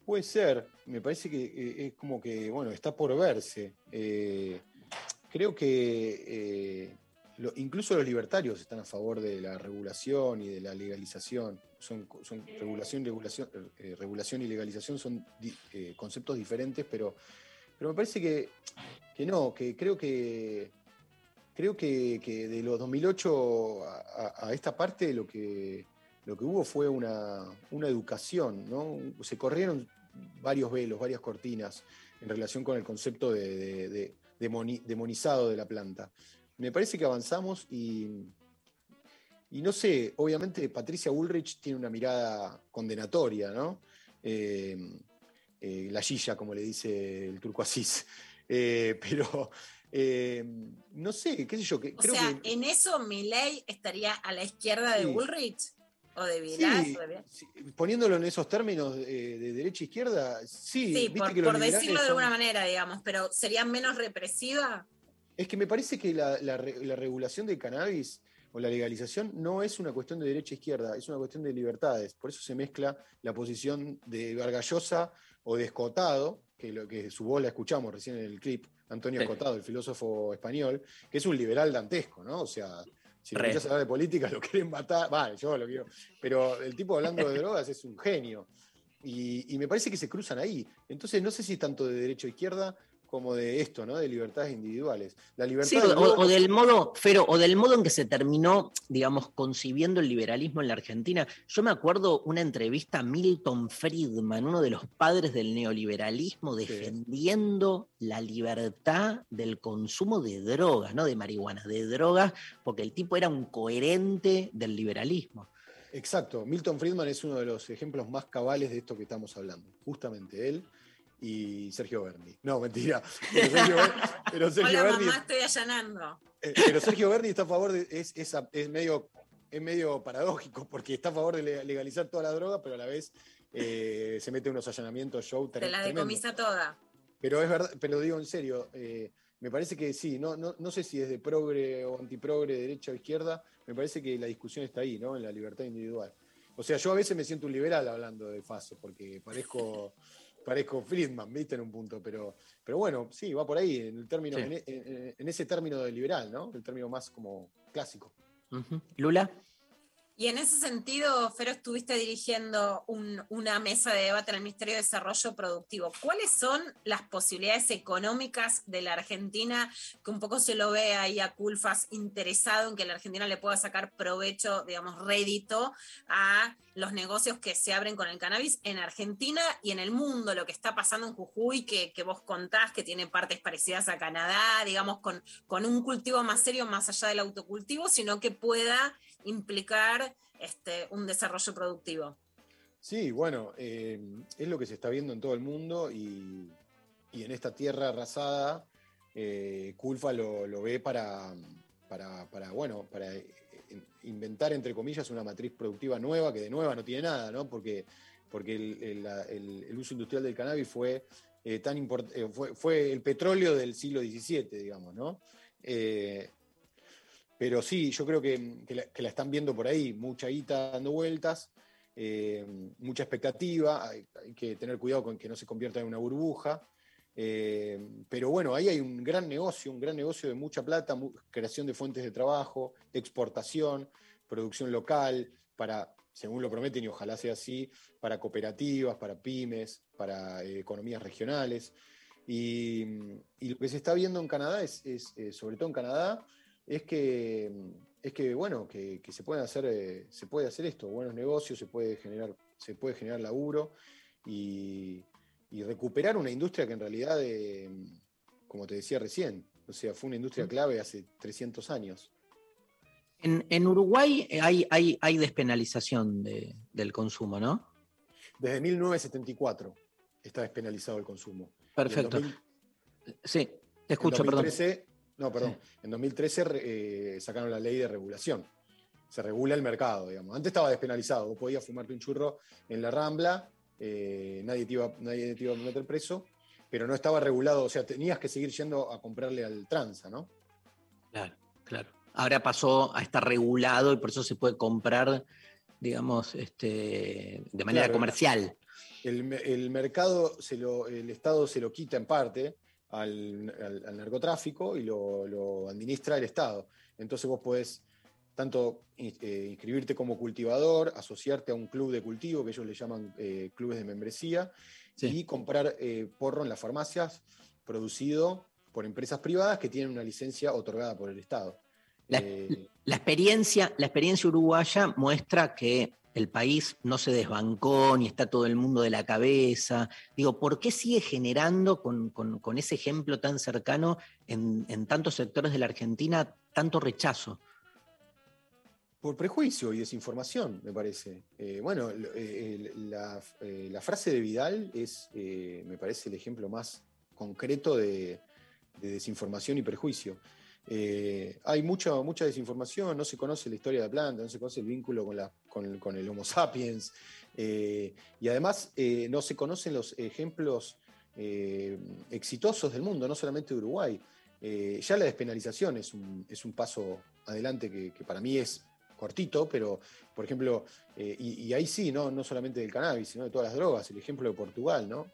Puede ser, me parece que eh, es como que, bueno, está por verse. Eh, creo que eh, incluso los libertarios están a favor de la regulación y de la legalización. Son, regulación, regulación, regulación y legalización son conceptos diferentes, pero, pero me parece que, que no, que creo que creo que, que de los 2008 a, a- a esta parte lo que, lo que hubo fue una, una educación, ¿no? Se corrieron varios velos, varias cortinas en relación con el concepto de, de- de- demoni- demonizado de la planta. Me parece que avanzamos y, y no sé, obviamente Patricia Bullrich tiene una mirada condenatoria, ¿no? Eh, eh, la Gilla, como le dice el turco Asís. Eh, pero eh, no sé, qué sé yo, que, O creo sea, que. en eso Milei estaría a la izquierda de. Bullrich o de. Sí, o de Vilás. poniéndolo en esos términos eh, de derecha e izquierda, sí, Sí, viste por, que decirlo de son- alguna manera, digamos, pero sería menos represiva. Es que me parece que la, la la regulación del cannabis o la legalización no es una cuestión de derecha e izquierda, es una cuestión de libertades. Por eso se mezcla la posición de Vargallosa o de Escotado, que lo que su voz la escuchamos recién en el clip, Antonio Sí. Escotado, el filósofo español, que es un liberal dantesco, ¿no? O sea, si Re. escuchás hablar de política, lo quieren matar. Vale, yo lo quiero. Pero el tipo hablando de drogas es un genio. Y, y me parece que se cruzan ahí. Entonces, no sé si tanto de derecha o izquierda como de esto, ¿no? De libertades individuales. La libertad Sí, o, del modo, Fero, o del modo en que se terminó, digamos, concibiendo el liberalismo en la Argentina. Yo me acuerdo una entrevista a Milton Friedman, uno de los padres del neoliberalismo, defendiendo la libertad del consumo de drogas, no de marihuana, de drogas, porque el tipo era un coherente del liberalismo. Exacto. Milton Friedman es uno de los ejemplos más cabales de esto que estamos hablando. Justamente él y Sergio Berni. No, mentira. Pero Sergio, pero Sergio Hola, Berni mamá, estoy allanando. Eh, pero Sergio Berni está a favor de. Es, es, es medio, es medio paradójico porque está a favor de le- legalizar toda la droga, pero a la vez eh, se mete unos allanamientos show Te la decomisa toda. Pero es verdad, pero digo en serio, eh, me parece que sí, no, no, no sé si es de progre o antiprogre, derecha o izquierda, me parece que la discusión está ahí, ¿no? En la libertad individual. O sea, yo a veces me siento un liberal hablando de Faso, porque parezco, parezco Friedman, ¿viste? En un punto, pero, pero bueno, sí, va por ahí, en el término, Sí. en, en- en ese término de liberal, ¿no? El término más como clásico. Lula. Y en ese sentido, Fero, estuviste dirigiendo un- una mesa de debate en el Ministerio de Desarrollo Productivo. ¿Cuáles son las posibilidades económicas de la Argentina, que un poco se lo ve ahí a Culfas interesado en que la Argentina le pueda sacar provecho, digamos, rédito a los negocios que se abren con el cannabis en Argentina y en el mundo, lo que está pasando en Jujuy, que, que vos contás, que tiene partes parecidas a Canadá, digamos, con, con un cultivo más serio, más allá del autocultivo, sino que pueda implicar este, un desarrollo productivo. Sí, bueno, eh, es lo que se está viendo en todo el mundo y, y en esta tierra arrasada, eh, Culfa lo, lo ve para, para, para, bueno, para eh, inventar, entre comillas, una matriz productiva nueva, que de nueva no tiene nada, ¿no? Porque, porque el, uso industrial del cannabis fue, tan fue, fue el petróleo del siglo XVII, digamos, ¿no? Pero sí, yo creo que, que la, están viendo por ahí, mucha guita dando vueltas, eh, mucha expectativa, hay, que tener cuidado con que no se convierta en una burbuja. eh, pero bueno, ahí hay un gran negocio, un gran negocio de mucha plata, creación de fuentes de trabajo, exportación, producción local, para, según lo prometen y ojalá sea así, para cooperativas, para pymes, para eh, economías regionales. Y, lo que se está viendo en Canadá es, sobre todo en Canadá, es que, es que bueno, que, que se pueden hacer, eh, se puede hacer esto, buenos negocios, se puede generar, se puede generar laburo y, y recuperar una industria que en realidad, eh, como te decía recién, o sea, fue una industria clave hace 300 años. En, en Uruguay eh, hay, hay, hay despenalización de- del consumo, ¿no? Desde 1974 está despenalizado el consumo. Perfecto. 2000 Sí, te escucho, en perdón. 2013, No, perdón. En 2013 re- eh, sacaron la ley de regulación. Se regula el mercado, digamos. Antes estaba despenalizado. Vos podías fumarte un churro en la rambla, eh, nadie, te iba, nadie te iba a meter preso, pero no estaba regulado. O sea, tenías que seguir yendo a comprarle al tranza, ¿no? Claro, claro. Ahora pasó a estar regulado y por eso se puede comprar, digamos, este, de manera Claro. comercial. El, el mercado, se lo, el Estado se lo quita en parte al, al- al narcotráfico y lo, lo administra el Estado. Entonces vos podés tanto eh, inscribirte como cultivador, asociarte a un club de cultivo, que ellos le llaman eh, clubes de membresía, y comprar eh, porro en las farmacias producido por empresas privadas que tienen una licencia otorgada por el Estado. La, la experiencia, la experiencia uruguaya muestra que el país no se desbancó ni está todo el mundo de la cabeza. Digo, ¿por qué sigue generando con, ese ejemplo tan cercano en, tantos sectores de la Argentina tanto rechazo? Por prejuicio y desinformación, me parece. Eh, bueno, eh, la, frase de Vidal es, eh, me parece, el ejemplo más concreto de, de desinformación y prejuicio. Hay mucha, mucha desinformación, no se conoce la historia de la planta, no se conoce el vínculo con, la- con- con el Homo sapiens, eh, y además eh, no se conocen los ejemplos eh, exitosos del mundo, no solamente de Uruguay. Ya la despenalización es un, es un paso adelante que, que para mí es cortito, pero por ejemplo, y, y ahí sí, ¿no? no solamente del cannabis, sino de todas las drogas, el ejemplo de Portugal, ¿no?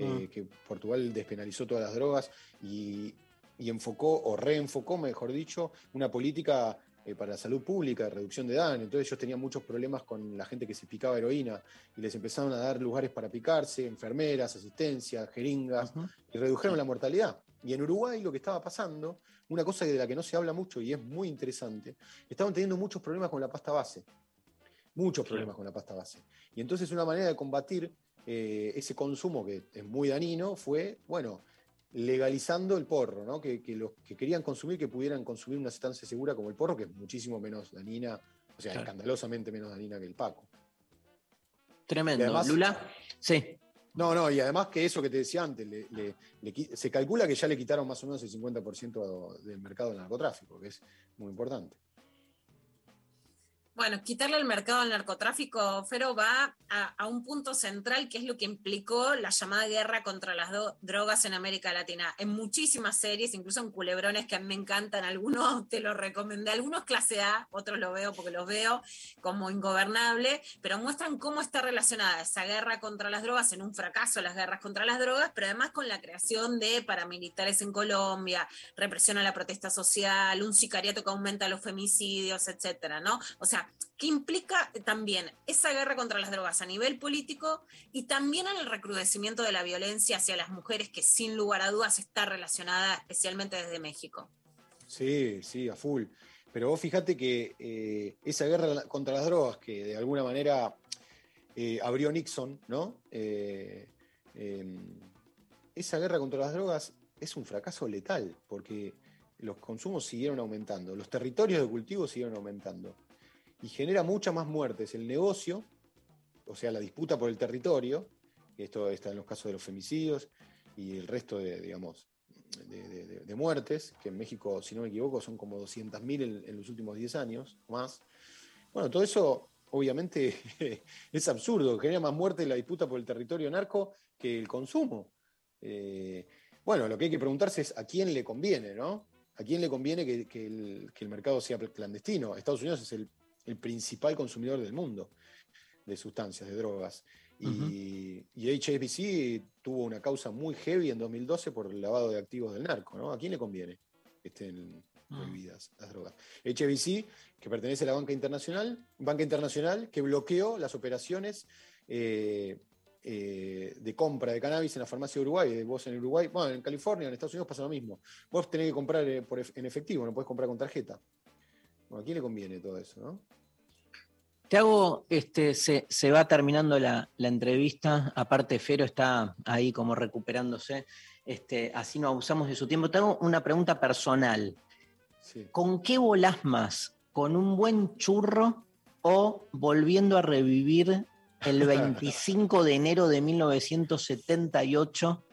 Ah. que Portugal despenalizó todas las drogas y, y enfocó, o reenfocó, mejor dicho, una política eh, para la salud pública, de reducción de daño. Entonces ellos tenían muchos problemas con la gente que se picaba heroína y les empezaron a dar lugares para picarse, enfermeras, asistencia, jeringas, y redujeron la mortalidad. Y en Uruguay lo que estaba pasando, una cosa de la que no se habla mucho y es muy interesante, estaban teniendo muchos problemas con la pasta base. Muchos problemas con la pasta base. Y entonces una manera de combatir eh, ese consumo que es muy dañino fue, bueno, legalizando el porro, ¿no? Que, que los que querían consumir, que pudieran consumir una sustancia segura como el porro, que es muchísimo menos dañina, o sea, Claro. escandalosamente menos dañina que el paco. Tremendo. Además- Lula, sí. No, no, y además que eso que te decía antes, le- le- le qui- se calcula que ya le quitaron más o menos el 50% del mercado del narcotráfico, que es muy importante. Bueno, quitarle el mercado al narcotráfico, Fero, va a, a un punto central que es lo que implicó la llamada guerra contra las drogas en América Latina. En muchísimas series, incluso en culebrones que a mí me encantan, algunos te los recomendé, algunos clase A, otros lo veo porque los veo como ingobernable, pero muestran cómo está relacionada esa guerra contra las drogas en un fracaso las guerras contra las drogas, pero además con la creación de paramilitares en Colombia, represión a la protesta social, un sicariato que aumenta los femicidios, etcétera, ¿no? O sea, que implica también esa guerra contra las drogas a nivel político y también en el recrudecimiento de la violencia hacia las mujeres, que sin lugar a dudas está relacionada especialmente desde México. Sí, sí, a full. Pero vos fíjate que eh, esa guerra contra las drogas, que de alguna manera eh, abrió Nixon, ¿no? Eh, em, esa guerra contra las drogas es un fracaso letal, porque los consumos siguieron aumentando, los territorios de cultivo siguieron aumentando, y genera muchas más muertes el negocio, o sea, la disputa por el territorio, esto está en los casos de los femicidios y el resto de, digamos, de, muertes, que en México, si no me equivoco, son como 200.000 en, en los últimos 10 años más. Bueno, todo eso obviamente es absurdo, genera más muerte la disputa por el territorio narco que el consumo. Eh, bueno, lo que hay que preguntarse es a quién le conviene, ¿no? ¿A quién le conviene que, que el, que el mercado sea clandestino? Estados Unidos es el, el principal consumidor del mundo de sustancias, de drogas. Y, y HSBC tuvo una causa muy heavy en 2012 por el lavado de activos del narco, ¿no? ¿A quién le conviene que estén prohibidas las drogas? HSBC, que pertenece a la banca internacional, banca internacional que bloqueó las operaciones eh, eh, de compra de cannabis en la farmacia de Uruguay. Vos en Uruguay, bueno, en California, en Estados Unidos pasa lo mismo. Vos tenés que comprar eh, en efectivo, no podés comprar con tarjeta. Bueno, ¿A quién le conviene todo eso, no? Te hago, este, se, se va terminando la, la entrevista, aparte Fero está ahí como recuperándose, este, así no abusamos de su tiempo. Te hago una pregunta personal. ¿Con qué volás más? ¿Con un buen churro o volviendo a revivir el 25 de enero de 1978,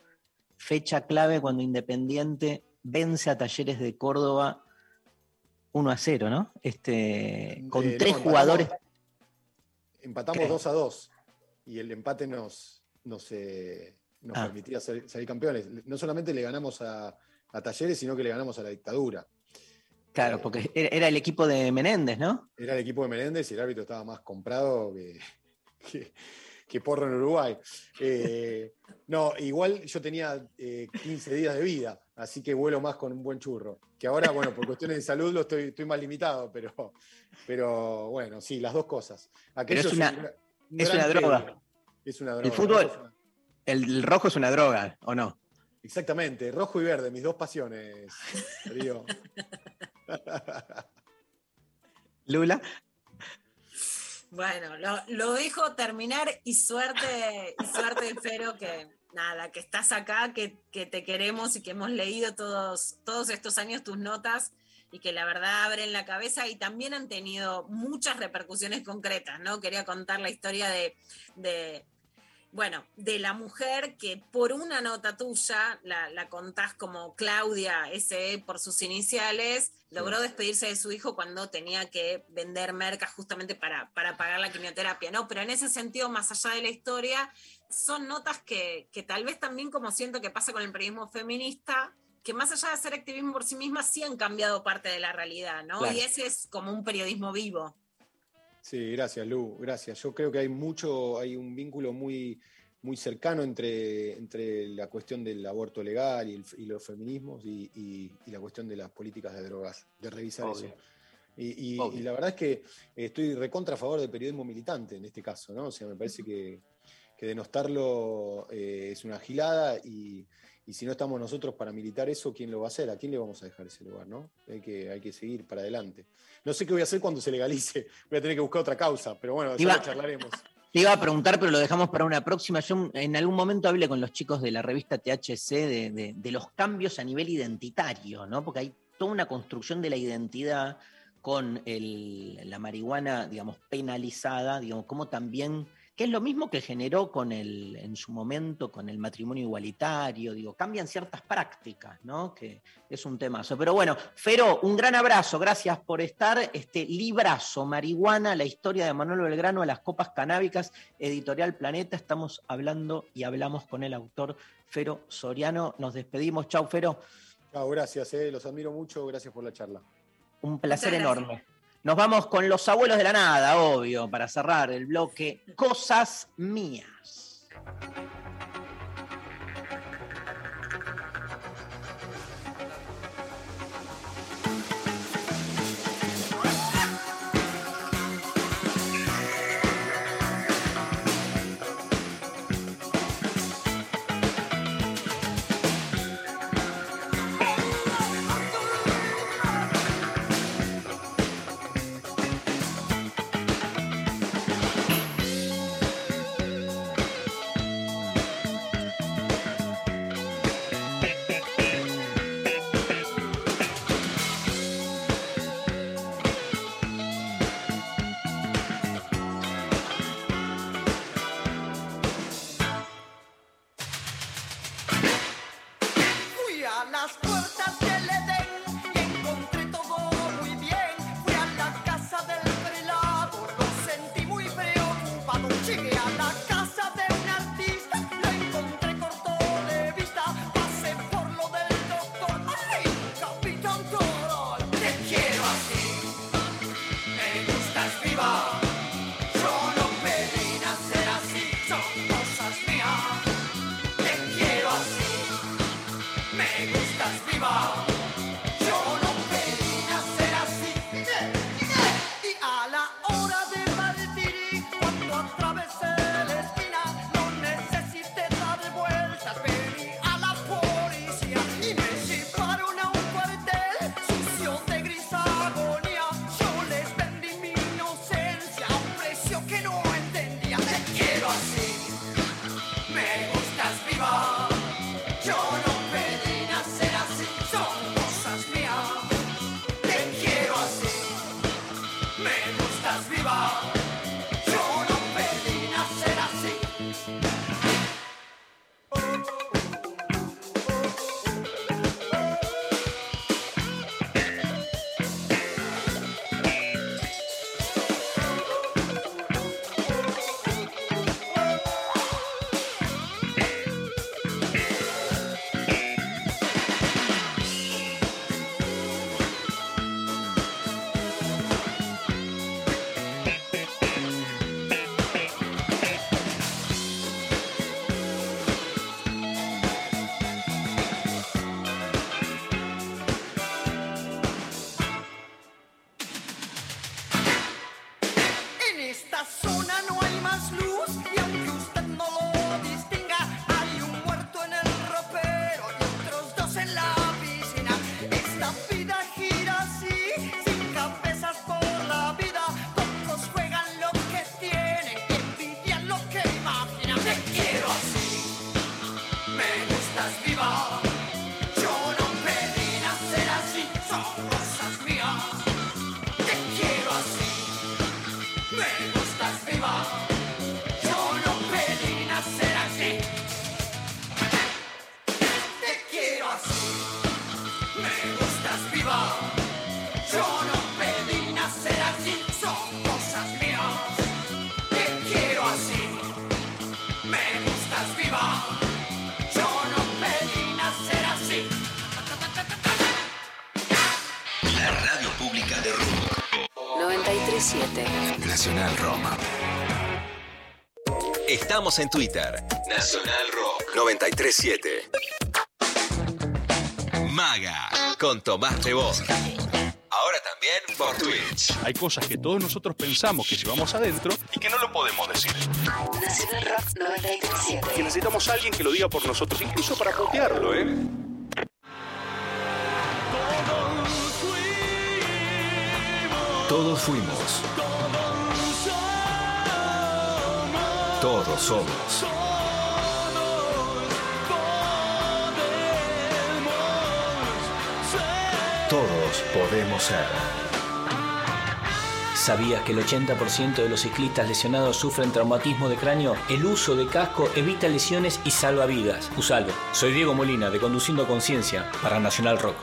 fecha clave cuando Independiente vence a Talleres de Córdoba 1 a 0, ¿no? Este, con Eh, tres jugadores. Empatamos ¿Qué? 2 a 2 y el empate nos, nos, eh, nos Ah. permitía ser- salir campeones. No solamente le ganamos a, a Talleres, sino que le ganamos a la dictadura. Claro, porque era era el equipo de Menéndez, ¿no? Era el equipo de Menéndez y el árbitro estaba más comprado que, que, que porro en Uruguay. Eh, no, igual yo tenía eh, 15 días de vida, así que vuelo más con un buen churro. Que ahora, bueno, por cuestiones de salud lo estoy, estoy más limitado, pero, pero bueno, sí, las dos cosas. Aquello Pero es una- un un es una droga. Es una droga. El fútbol, el, el rojo es una droga, ¿o no? Exactamente, rojo y verde, mis dos pasiones, Darío. Lula. Bueno, lo, lo dejo terminar y suerte, y suerte, Fero, que nada, que estás acá, que, que te queremos y que hemos leído todos, todos estos años tus notas y que la verdad abren la cabeza y también han tenido muchas repercusiones concretas, ¿no? Quería contar la historia de, de bueno, de la mujer que por una nota tuya, la, la contás como Claudia S.E. por sus iniciales, logró despedirse de su hijo cuando tenía que vender mercas justamente para, para pagar la quimioterapia, ¿no? Pero en ese sentido, más allá de la historia, son notas que, que tal vez también como siento que pasa con el periodismo feminista, que más allá de hacer activismo por sí mismas, sí han cambiado parte de la realidad, ¿no? Claro. Y ese es como un periodismo vivo. Sí, gracias, Lu, gracias. Yo creo que hay mucho, hay un vínculo muy, muy cercano entre, entre la cuestión del aborto legal y, el- y los feminismos y, y- y la cuestión de las políticas de drogas, de revisar Obvio. eso. Y, y- Obvio. y la verdad es que estoy recontra a favor del periodismo militante en este caso, ¿no? O sea, me parece que, que denostarlo eh, es una gilada y, y si no estamos nosotros para militar eso, ¿quién lo va a hacer? ¿A quién le vamos a dejar ese lugar, no? Hay que, hay que seguir para adelante. No sé qué voy a hacer cuando se legalice, voy a tener que buscar otra causa, pero bueno, ya lo charlaremos. Te iba a preguntar, pero lo dejamos para una próxima. Yo en algún momento hablé con los chicos de la revista THC de, de- de los cambios a nivel identitario, ¿no? Porque hay toda una construcción de la identidad con el- la marihuana, digamos, penalizada, digamos, como también, que es lo mismo que generó con el, en su momento, con el matrimonio igualitario, digo, cambian ciertas prácticas, ¿no? Que es un temazo. Pero bueno, Fero, un gran abrazo, gracias por estar. Este librazo, marihuana, la historia de Manuel Belgrano a las copas canábicas, editorial Planeta. Estamos hablando y hablamos con el autor Fero Soriano. Nos despedimos. Chau, Fero. Chao, gracias, eh, los admiro mucho, gracias por la charla. Un placer enorme. Nos vamos con los abuelos de la nada, obvio, para cerrar el bloque Cosas Mías. Estamos en Twitter. Nacional Rock 937. Maga con Tomás Rebón. Ahora también por Twitch. Hay cosas que todos nosotros pensamos que llevamos adentro y que no lo podemos decir. Nacional Rock 937 Que necesitamos a alguien que lo diga por nosotros, incluso para putearlo, ¿eh? Todos fuimos. Todos somos. Todos podemos ser. ¿Sabías que el 80% de los ciclistas lesionados sufren traumatismo de cráneo? El uso de casco evita lesiones y salva vidas. Usalo. Soy Diego Molina de Conduciendo Conciencia para Nacional Rock.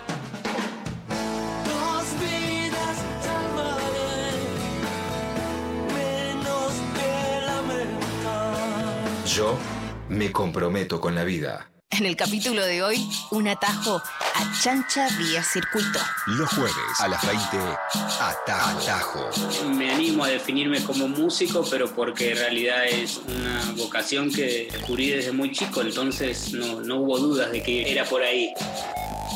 Me comprometo con la vida. En el capítulo de hoy, un atajo a chancha vía circuito. Los jueves a las 20, Atajo. Atajo. Me animo a definirme como músico, pero porque en realidad es una vocación que descubrí desde muy chico, entonces no, no hubo dudas de que era por ahí.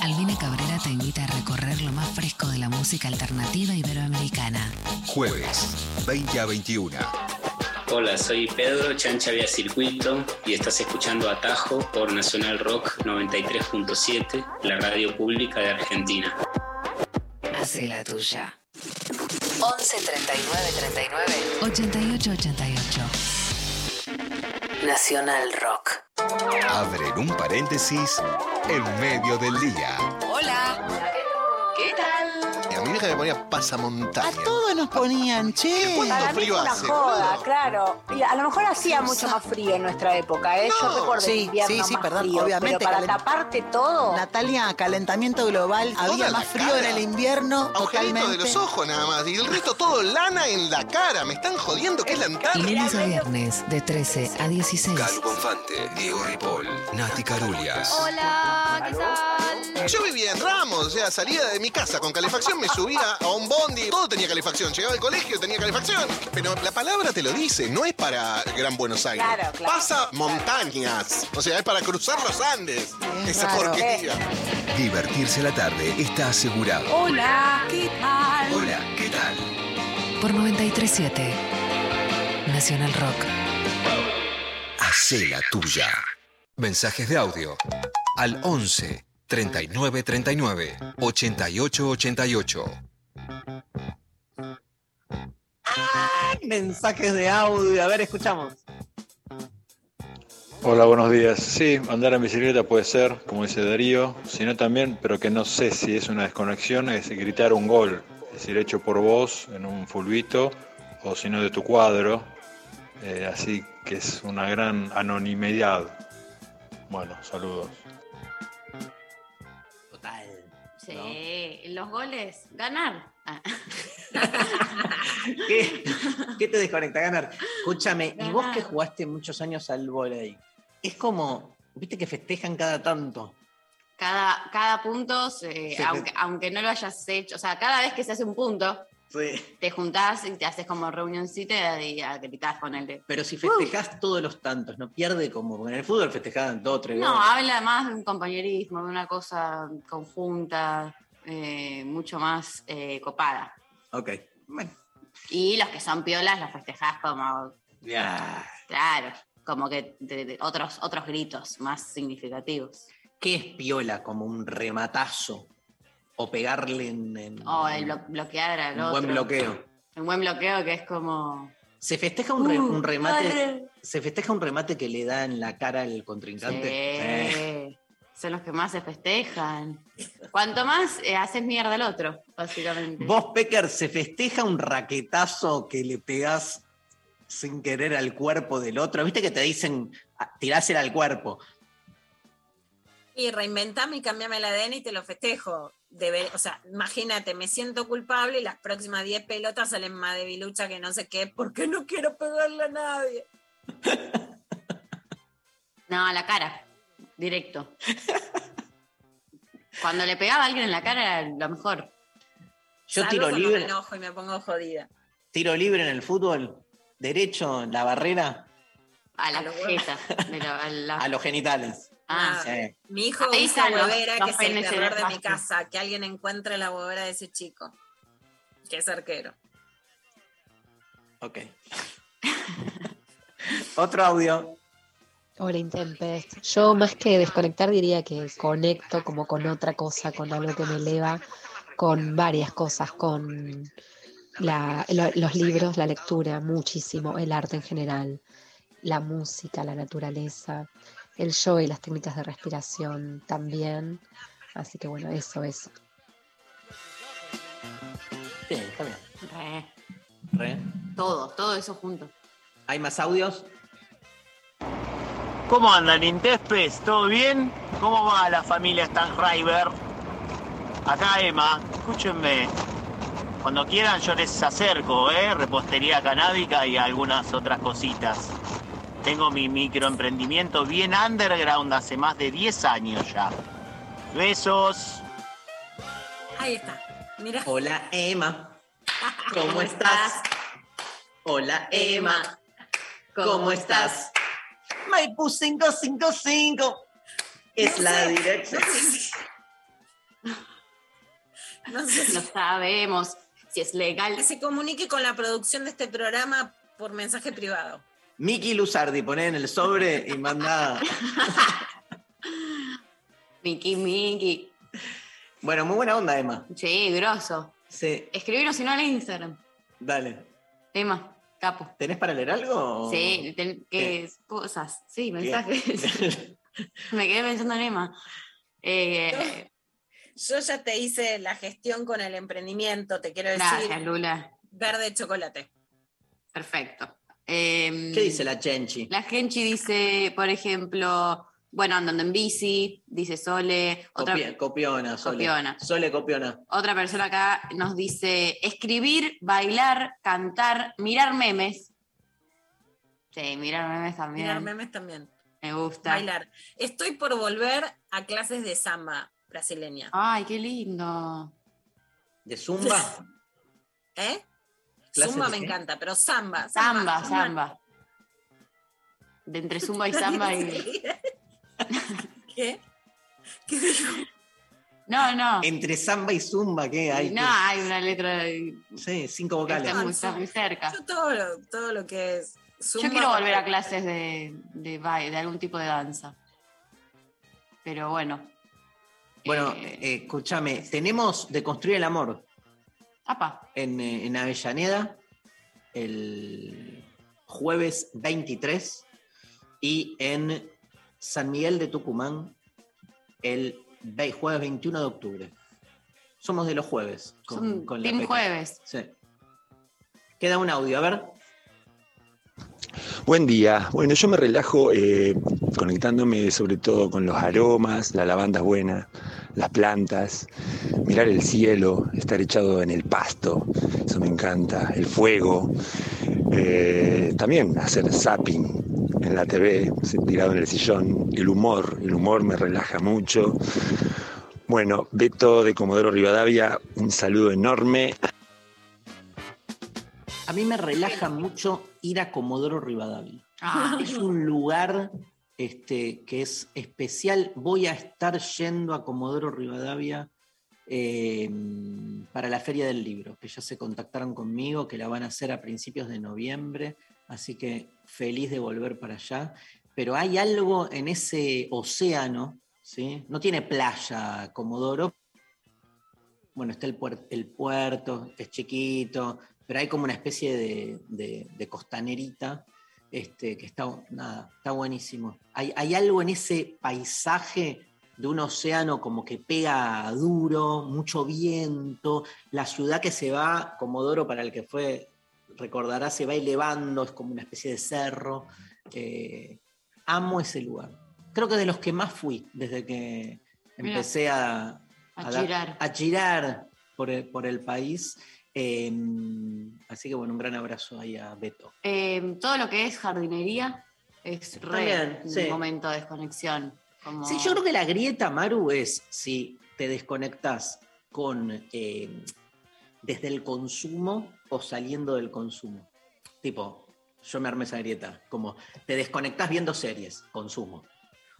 Albina Cabrera te invita a recorrer lo más fresco de la música alternativa iberoamericana. Jueves, 20 a 21. Hola, soy Pedro Chancha Vía Circuito y estás escuchando Atajo por Nacional Rock 93.7, la radio pública de Argentina. Hace la tuya. 11 39 39 88 88. Nacional Rock. Abren un paréntesis en medio del día. Hola. ¿Qué tal? Vieja me ponía pasamontaña. A todos nos ponían, che. ¿Cuánto frío una hace, joda, boludo? claro. Y a lo mejor hacía mucho más frío en nuestra época, ¿eh? Yo recuerdo Sí, el invierno sí, sí, más perdón, frío, obviamente, Pero para taparte todo. Natalia, calentamiento global, había más frío cara. en el invierno, Agujerito totalmente. de los ojos nada más. Y el resto todo lana en la cara. Me están jodiendo que es la Antártida. Lunes a viernes de 13 a 16. Calu Bonfante, Diego Ripoll, Nati Carulias. Hola, ¿qué tal? Yo vivía en Ramos, o sea, salía de mi casa con calefacción, me subía a un bondi, todo tenía calefacción. Llegaba al colegio, tenía calefacción. Pero la palabra te lo dice, no es para Gran Buenos Aires. Claro, claro. Pasa montañas. O sea, es para cruzar los Andes. Esa raro. porquería. Divertirse la tarde está asegurado. Hola, ¿qué tal? Hola, ¿qué tal? Por 937 Nacional Rock. Hacé la tuya. Mensajes de audio al 11 39 39 88 88. Mensajes de audio. A ver, escuchamos. Hola, buenos días. Sí, andar en bicicleta puede ser, como dice Darío, sino también, pero que no sé si es una desconexión, es gritar un gol, es decir, hecho por vos en un fulbito o si no de tu cuadro, eh, así que es una gran anonimidad. Bueno, saludos. Sí, los goles, ganar. Ah. ¿Qué, qué te desconecta ganar? Escúchame, y vos que jugaste muchos años al volei, es como, viste que festejan cada tanto. Cada, cada punto, se- Sí, aunque, aunque no lo hayas hecho, o sea, cada vez que se hace un punto, Sí. te juntás y te haces como reunioncita y a gritás con de. Pero si festejás todos los tantos, no pierde como, en el fútbol festejaban dos, tres No, goles. habla más de un compañerismo, de una cosa conjunta, eh, mucho más eh, copada. Ok. Bueno. Y los que son piolas los festejás como, claro, como que de, de otros, otros gritos más significativos. ¿Qué es piola? Como un rematazo. O pegarle en, en- O el blo- bloquear al un otro. buen bloqueo. Un buen bloqueo que es como. ¿Se festeja un, re- Uh, un remate? ¿Se festeja un remate que le da en la cara al contrincante? Sí, Son los que más se festejan. Cuanto más eh, haces mierda al otro, básicamente. Vos, Pecker, ¿se festeja un raquetazo que le pegás sin querer al cuerpo del otro? ¿Viste que te dicen "Ah, tirásela al cuerpo? Y reinventame y cambiame el ADN y te lo festejo. Deber- o sea, imagínate, me siento culpable y las próximas 10 pelotas salen más debilucha que no sé qué, porque no quiero pegarle a nadie. No, a la cara, directo. Cuando le pegaba a alguien en la cara era lo mejor. Yo tiro libre. me enojo y me pongo jodida. Tiro libre en el fútbol, derecho, en la barrera, A la A los jeta. de la- a la- a los genitales. Ah, Sí. Mi hijo Ahí usa huevera, que es el terror de mi casa, que alguien encuentre la huevera de ese chico, que es arquero. Ok. Otro audio. Hola Intempest. Yo más que desconectar diría que conecto como con otra cosa, con algo que me eleva, con varias cosas, con la- lo- los libros, la lectura, muchísimo, el arte en general, la música, la naturaleza, el yoga y las técnicas de respiración también. Así que bueno, eso, eso. Sí, está bien. Re, Re. todo, todo eso junto. ¿Hay más audios? ¿Cómo andan, Intespes? ¿Todo bien? ¿Cómo va la familia Stanriver? Acá Emma, escúchenme. Cuando quieran yo les acerco, ¿eh? Repostería canábica y algunas otras cositas. Tengo mi microemprendimiento bien underground hace más de 10 años ya. Besos. Ahí está. Mira. Hola, Emma. ¿Cómo estás? Hola, Emma. ¿Cómo estás? Maipú 555 es No la sé. dirección. No sé si No sabemos si es legal. que se comunique con la producción de este programa por mensaje privado. Miki Luzardi, poné en el sobre y manda. Miki, Miki. Bueno, muy buena onda, Emma. Sí, grosso. Sí, Escribinos si no al Instagram. dale. Emma, capo. ¿Tenés para leer algo? Sí, ten- ¿qué cosas? Sí, mensajes. Me quedé pensando en Emma. Eh, Yo ya te hice la gestión con el emprendimiento, te quiero decir. Gracias, Lula. Verde chocolate. Perfecto. Em, ¿Qué dice la Chenchi? La Genchi dice, por ejemplo, bueno, andando en bici, dice Sole. Otra, copiona, Sole. Copiona. Sole copiona. otra persona acá nos dice escribir, bailar, cantar, mirar memes. Sí, mirar memes también. Mirar memes también. Me gusta. Bailar. Estoy por volver a clases de samba brasileña. Ay, qué lindo. ¿De Zumba? ¿Eh? ¿Clases Zumba de me qué? encanta, pero samba. Samba, samba. De entre zumba y samba y. ¿Qué? ¿Qué dijo? No, no. Entre samba y zumba, ¿qué hay? No, hay una letra. de- Sí, cinco vocales. Está muy, está muy cerca. Yo todo lo, todo lo que es. Yo quiero volver a clases de, de, baile, de algún tipo de danza. Pero bueno. Bueno, eh, escúchame, tenemos de construir el amor Apa. en, eh, en Avellaneda el jueves 23 y en San Miguel de Tucumán el ve- jueves 21 de octubre. Somos de los jueves. Son la Team Peca. Jueves. Sí. Queda un audio, a ver. Buen día. Bueno, yo me relajo eh, conectándome sobre todo con los aromas, la lavanda es buena, las plantas, mirar el cielo, estar echado en el pasto, eso me encanta, el fuego, eh, también hacer zapping en la TV, tirado en el sillón, el humor, el humor me relaja mucho. Bueno, Beto de Comodoro Rivadavia, un saludo enorme. A mí me relaja mucho ir a Comodoro Rivadavia. Ah. Es un lugar este, que es especial. Voy a estar yendo a Comodoro Rivadavia eh, para la Feria del Libro, que ya se contactaron conmigo, que la van a hacer a principios de noviembre. Así que feliz de volver para allá. Pero hay algo en ese océano, ¿sí? No tiene playa Comodoro, bueno, está el, el puerto, es chiquito, pero hay como una especie de- de costanerita este, que está, nada, está buenísimo. Hay, hay algo en ese paisaje de un océano como que pega duro, mucho viento, la ciudad que se va, Comodoro para el que fue, recordará, se va elevando, es como una especie de cerro. Eh, amo ese lugar. Creo que de los que más fui desde que Mira. empecé a, A dar- girar. a girar por el, por el país. Eh, así que bueno, un gran abrazo ahí a Beto. Eh, todo lo que es jardinería es re un sí. momento de desconexión. Como... Sí, yo creo que la grieta, Maru, es si te desconectás con eh, desde el consumo o saliendo del consumo. Tipo, yo me armé esa grieta, como te desconectás viendo series, consumo.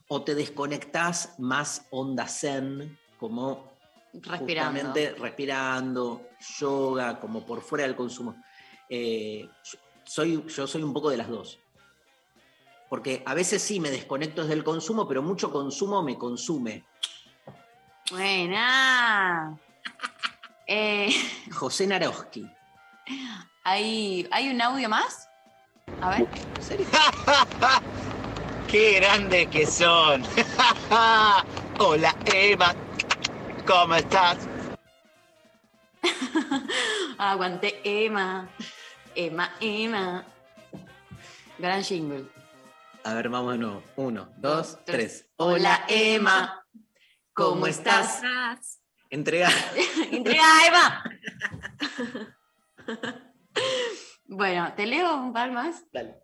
O te desconectás más onda zen, como Respirando. justamente respirando, yoga, como por fuera del consumo. Eh, yo- soy, yo soy un poco de las dos. Porque a veces sí me desconecto desde el consumo, pero mucho consumo me consume. Buena. Eh, José Naroski. ¿hay, ¿Hay un audio más? A ver. ¡Qué grandes que son! Hola, Eva. ¿Cómo estás? Aguante Emma. Emma, Emma. Gran jingle. A ver, vamos de nuevo. Uno, dos, tres. Hola, Emma. ¿Cómo estás? Entrega. Entrega, Emma. bueno, te leo un par más. Dale.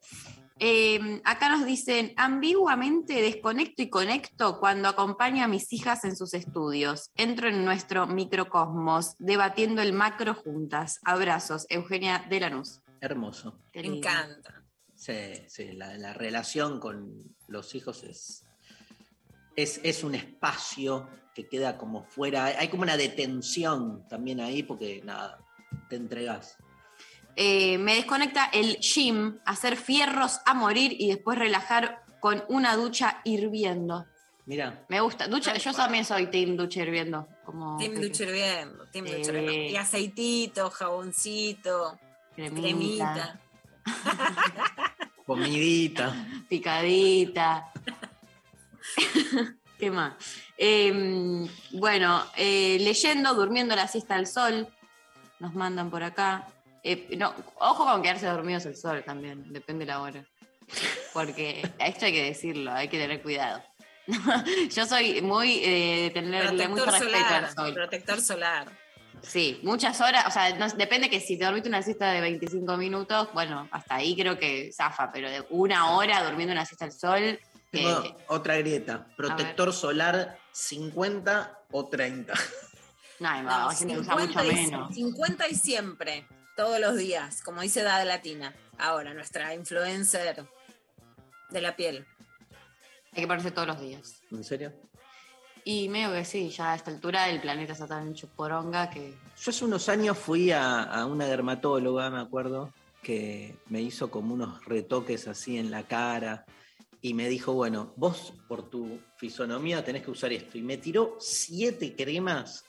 Eh, acá nos dicen, ambiguamente desconecto y conecto cuando acompaño a mis hijas en sus estudios. Entro en nuestro microcosmos, debatiendo el macro juntas. Abrazos, Eugenia de Lanús. Hermoso. Me encanta. Sí, sí, la, la relación con los hijos es, es, es un espacio que queda como fuera. Hay como una detención también ahí porque nada, te entregas. Eh, me desconecta el gym, hacer fierros a morir y después relajar con una ducha hirviendo. Mira, Me gusta. Ducha, yo también soy team ducha hirviendo. Como Team. Ducha hirviendo, Team. Ducha hirviendo. Y aceitito, jaboncito, Cremita. cremita. comidita. Picadita. ¿Qué más? Eh, bueno, eh, leyendo, durmiendo la siesta al sol, nos mandan por acá. Eh, no, ojo con quedarse dormidos al sol también, depende la hora. Porque esto hay que decirlo, hay que tener cuidado. Yo soy muy eh, de tenerle mucho respeto solar, al sol. protector solar. Sí, muchas horas, o sea, no- depende que si te dormiste una siesta de 25 minutos, bueno, hasta ahí creo que zafa, pero de una hora durmiendo una siesta al sol, Tengo eh, otra grieta. Protector solar 50 o 30. no, hay No, gente que usa mucho 50 y, menos. 50 y siempre, todos los días, como dice Dada Latina. Ahora, nuestra influencer de la piel. Hay que ponerse todos los días. ¿En serio? Y medio que sí, ya a esta altura el planeta está tan hecho poronga que. Yo hace unos años fui a, a una dermatóloga, me acuerdo, que me hizo como unos retoques así en la cara y me dijo, bueno, vos por tu fisonomía tenés que usar esto. Y me tiró siete cremas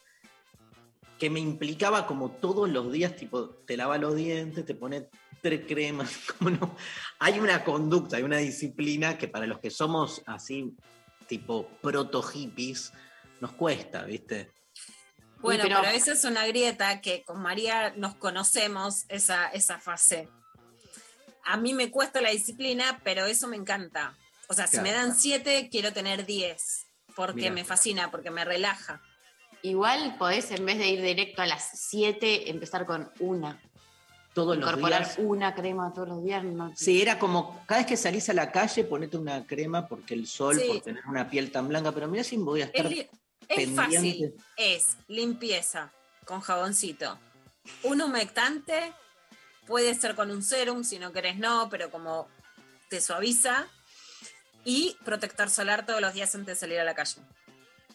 que me implicaba como todos los días, tipo, te lava los dientes, te pone tres cremas, como no. Hay una conducta, hay una disciplina que para los que somos así, tipo proto hippies, nos cuesta, ¿viste? Bueno, pero- pero... esa es una grieta que con María nos conocemos esa, esa fase. A mí me cuesta la disciplina, pero eso me encanta. O sea, si me dan siete, quiero tener diez, porque Mirá. me fascina, porque me relaja. Igual podés, en vez de ir directo a las 7, empezar con una. Todos los Incorporar días. una crema todos los días. No, Sí, era como cada vez que salís a la calle, ponete una crema porque el sol, Sí. por tener una piel tan blanca, pero mira si voy a estar. Es, fácil. Es limpieza con jaboncito. Un humectante puede ser con un serum, si no querés no, pero como te suaviza. Y protector solar todos los días antes de salir a la calle.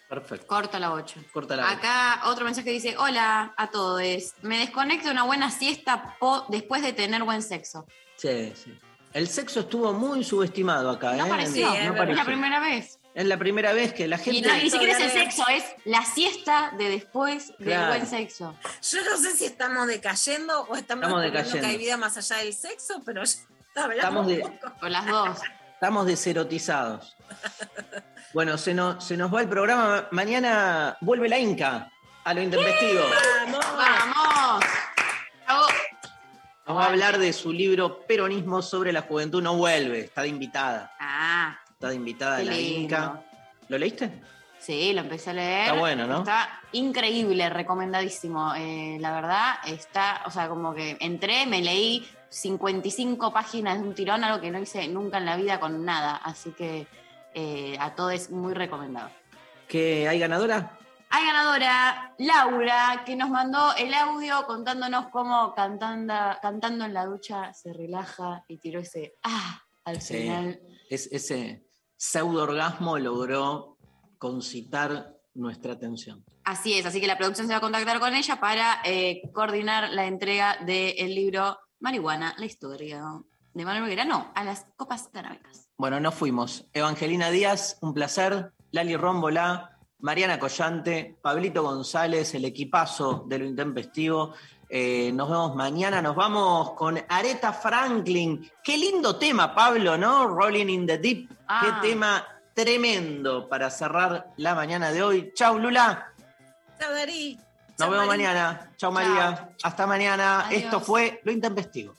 Perfecto. Corta la 8. Corta la Acá otro mensaje dice, hola a todos, me desconecto de una buena siesta después de tener buen sexo. Sí, sí. El sexo estuvo muy subestimado acá, No ¿eh? pareció, No es la primera vez. Es la primera vez que la Y gente. no, ni siquiera es el sexo, es la siesta de después del buen sexo. Yo no sé si estamos decayendo o estamos, Estamos decayendo. que hay vida más allá del sexo, pero ya hablamos Estamos de-. O las dos. Estamos deserotizados. Bueno, se nos, se nos va el programa. Mañana vuelve la Inca a lo intempestivo. ¡Vamos! Bravo. Nos va a hablar de su libro Peronismo sobre la juventud no vuelve. Está de invitada. Ah, Está de invitada Qué la lindo. Inca. ¿Lo leíste? Sí, lo empecé a leer. Está bueno, ¿no? Está increíble, recomendadísimo. Eh, la verdad, está, o sea, como que entré, me leí 55 páginas de un tirón, algo que no hice nunca en la vida con nada. Así que eh, a todos es muy recomendado. ¿Que hay ganadora? Hay ganadora Laura, que nos mandó el audio contándonos cómo cantando, cantando en la ducha se relaja y tiró ese ah al Sí. final. Es, ese pseudo orgasmo logró concitar nuestra atención. Así es, así que la producción se va a contactar con ella para eh, coordinar la entrega del libro Marihuana, la historia de Manuel Noguera, no, a las copas canábicas. Bueno, nos fuimos. Evangelina Díaz, un placer. Lali Rómbola, Mariana Collante, Pablito González, el equipazo de lo intempestivo. Eh, nos vemos mañana. Nos vamos con Aretha Franklin. Qué lindo tema, Pablo, ¿no? Rolling in the Deep. Ah. Qué tema tremendo para cerrar la mañana de hoy. Chau, Lula. Chao, Darí. Nos vemos María. mañana. Chau, María. Hasta mañana. Adiós. Esto fue Lo Intempestivo.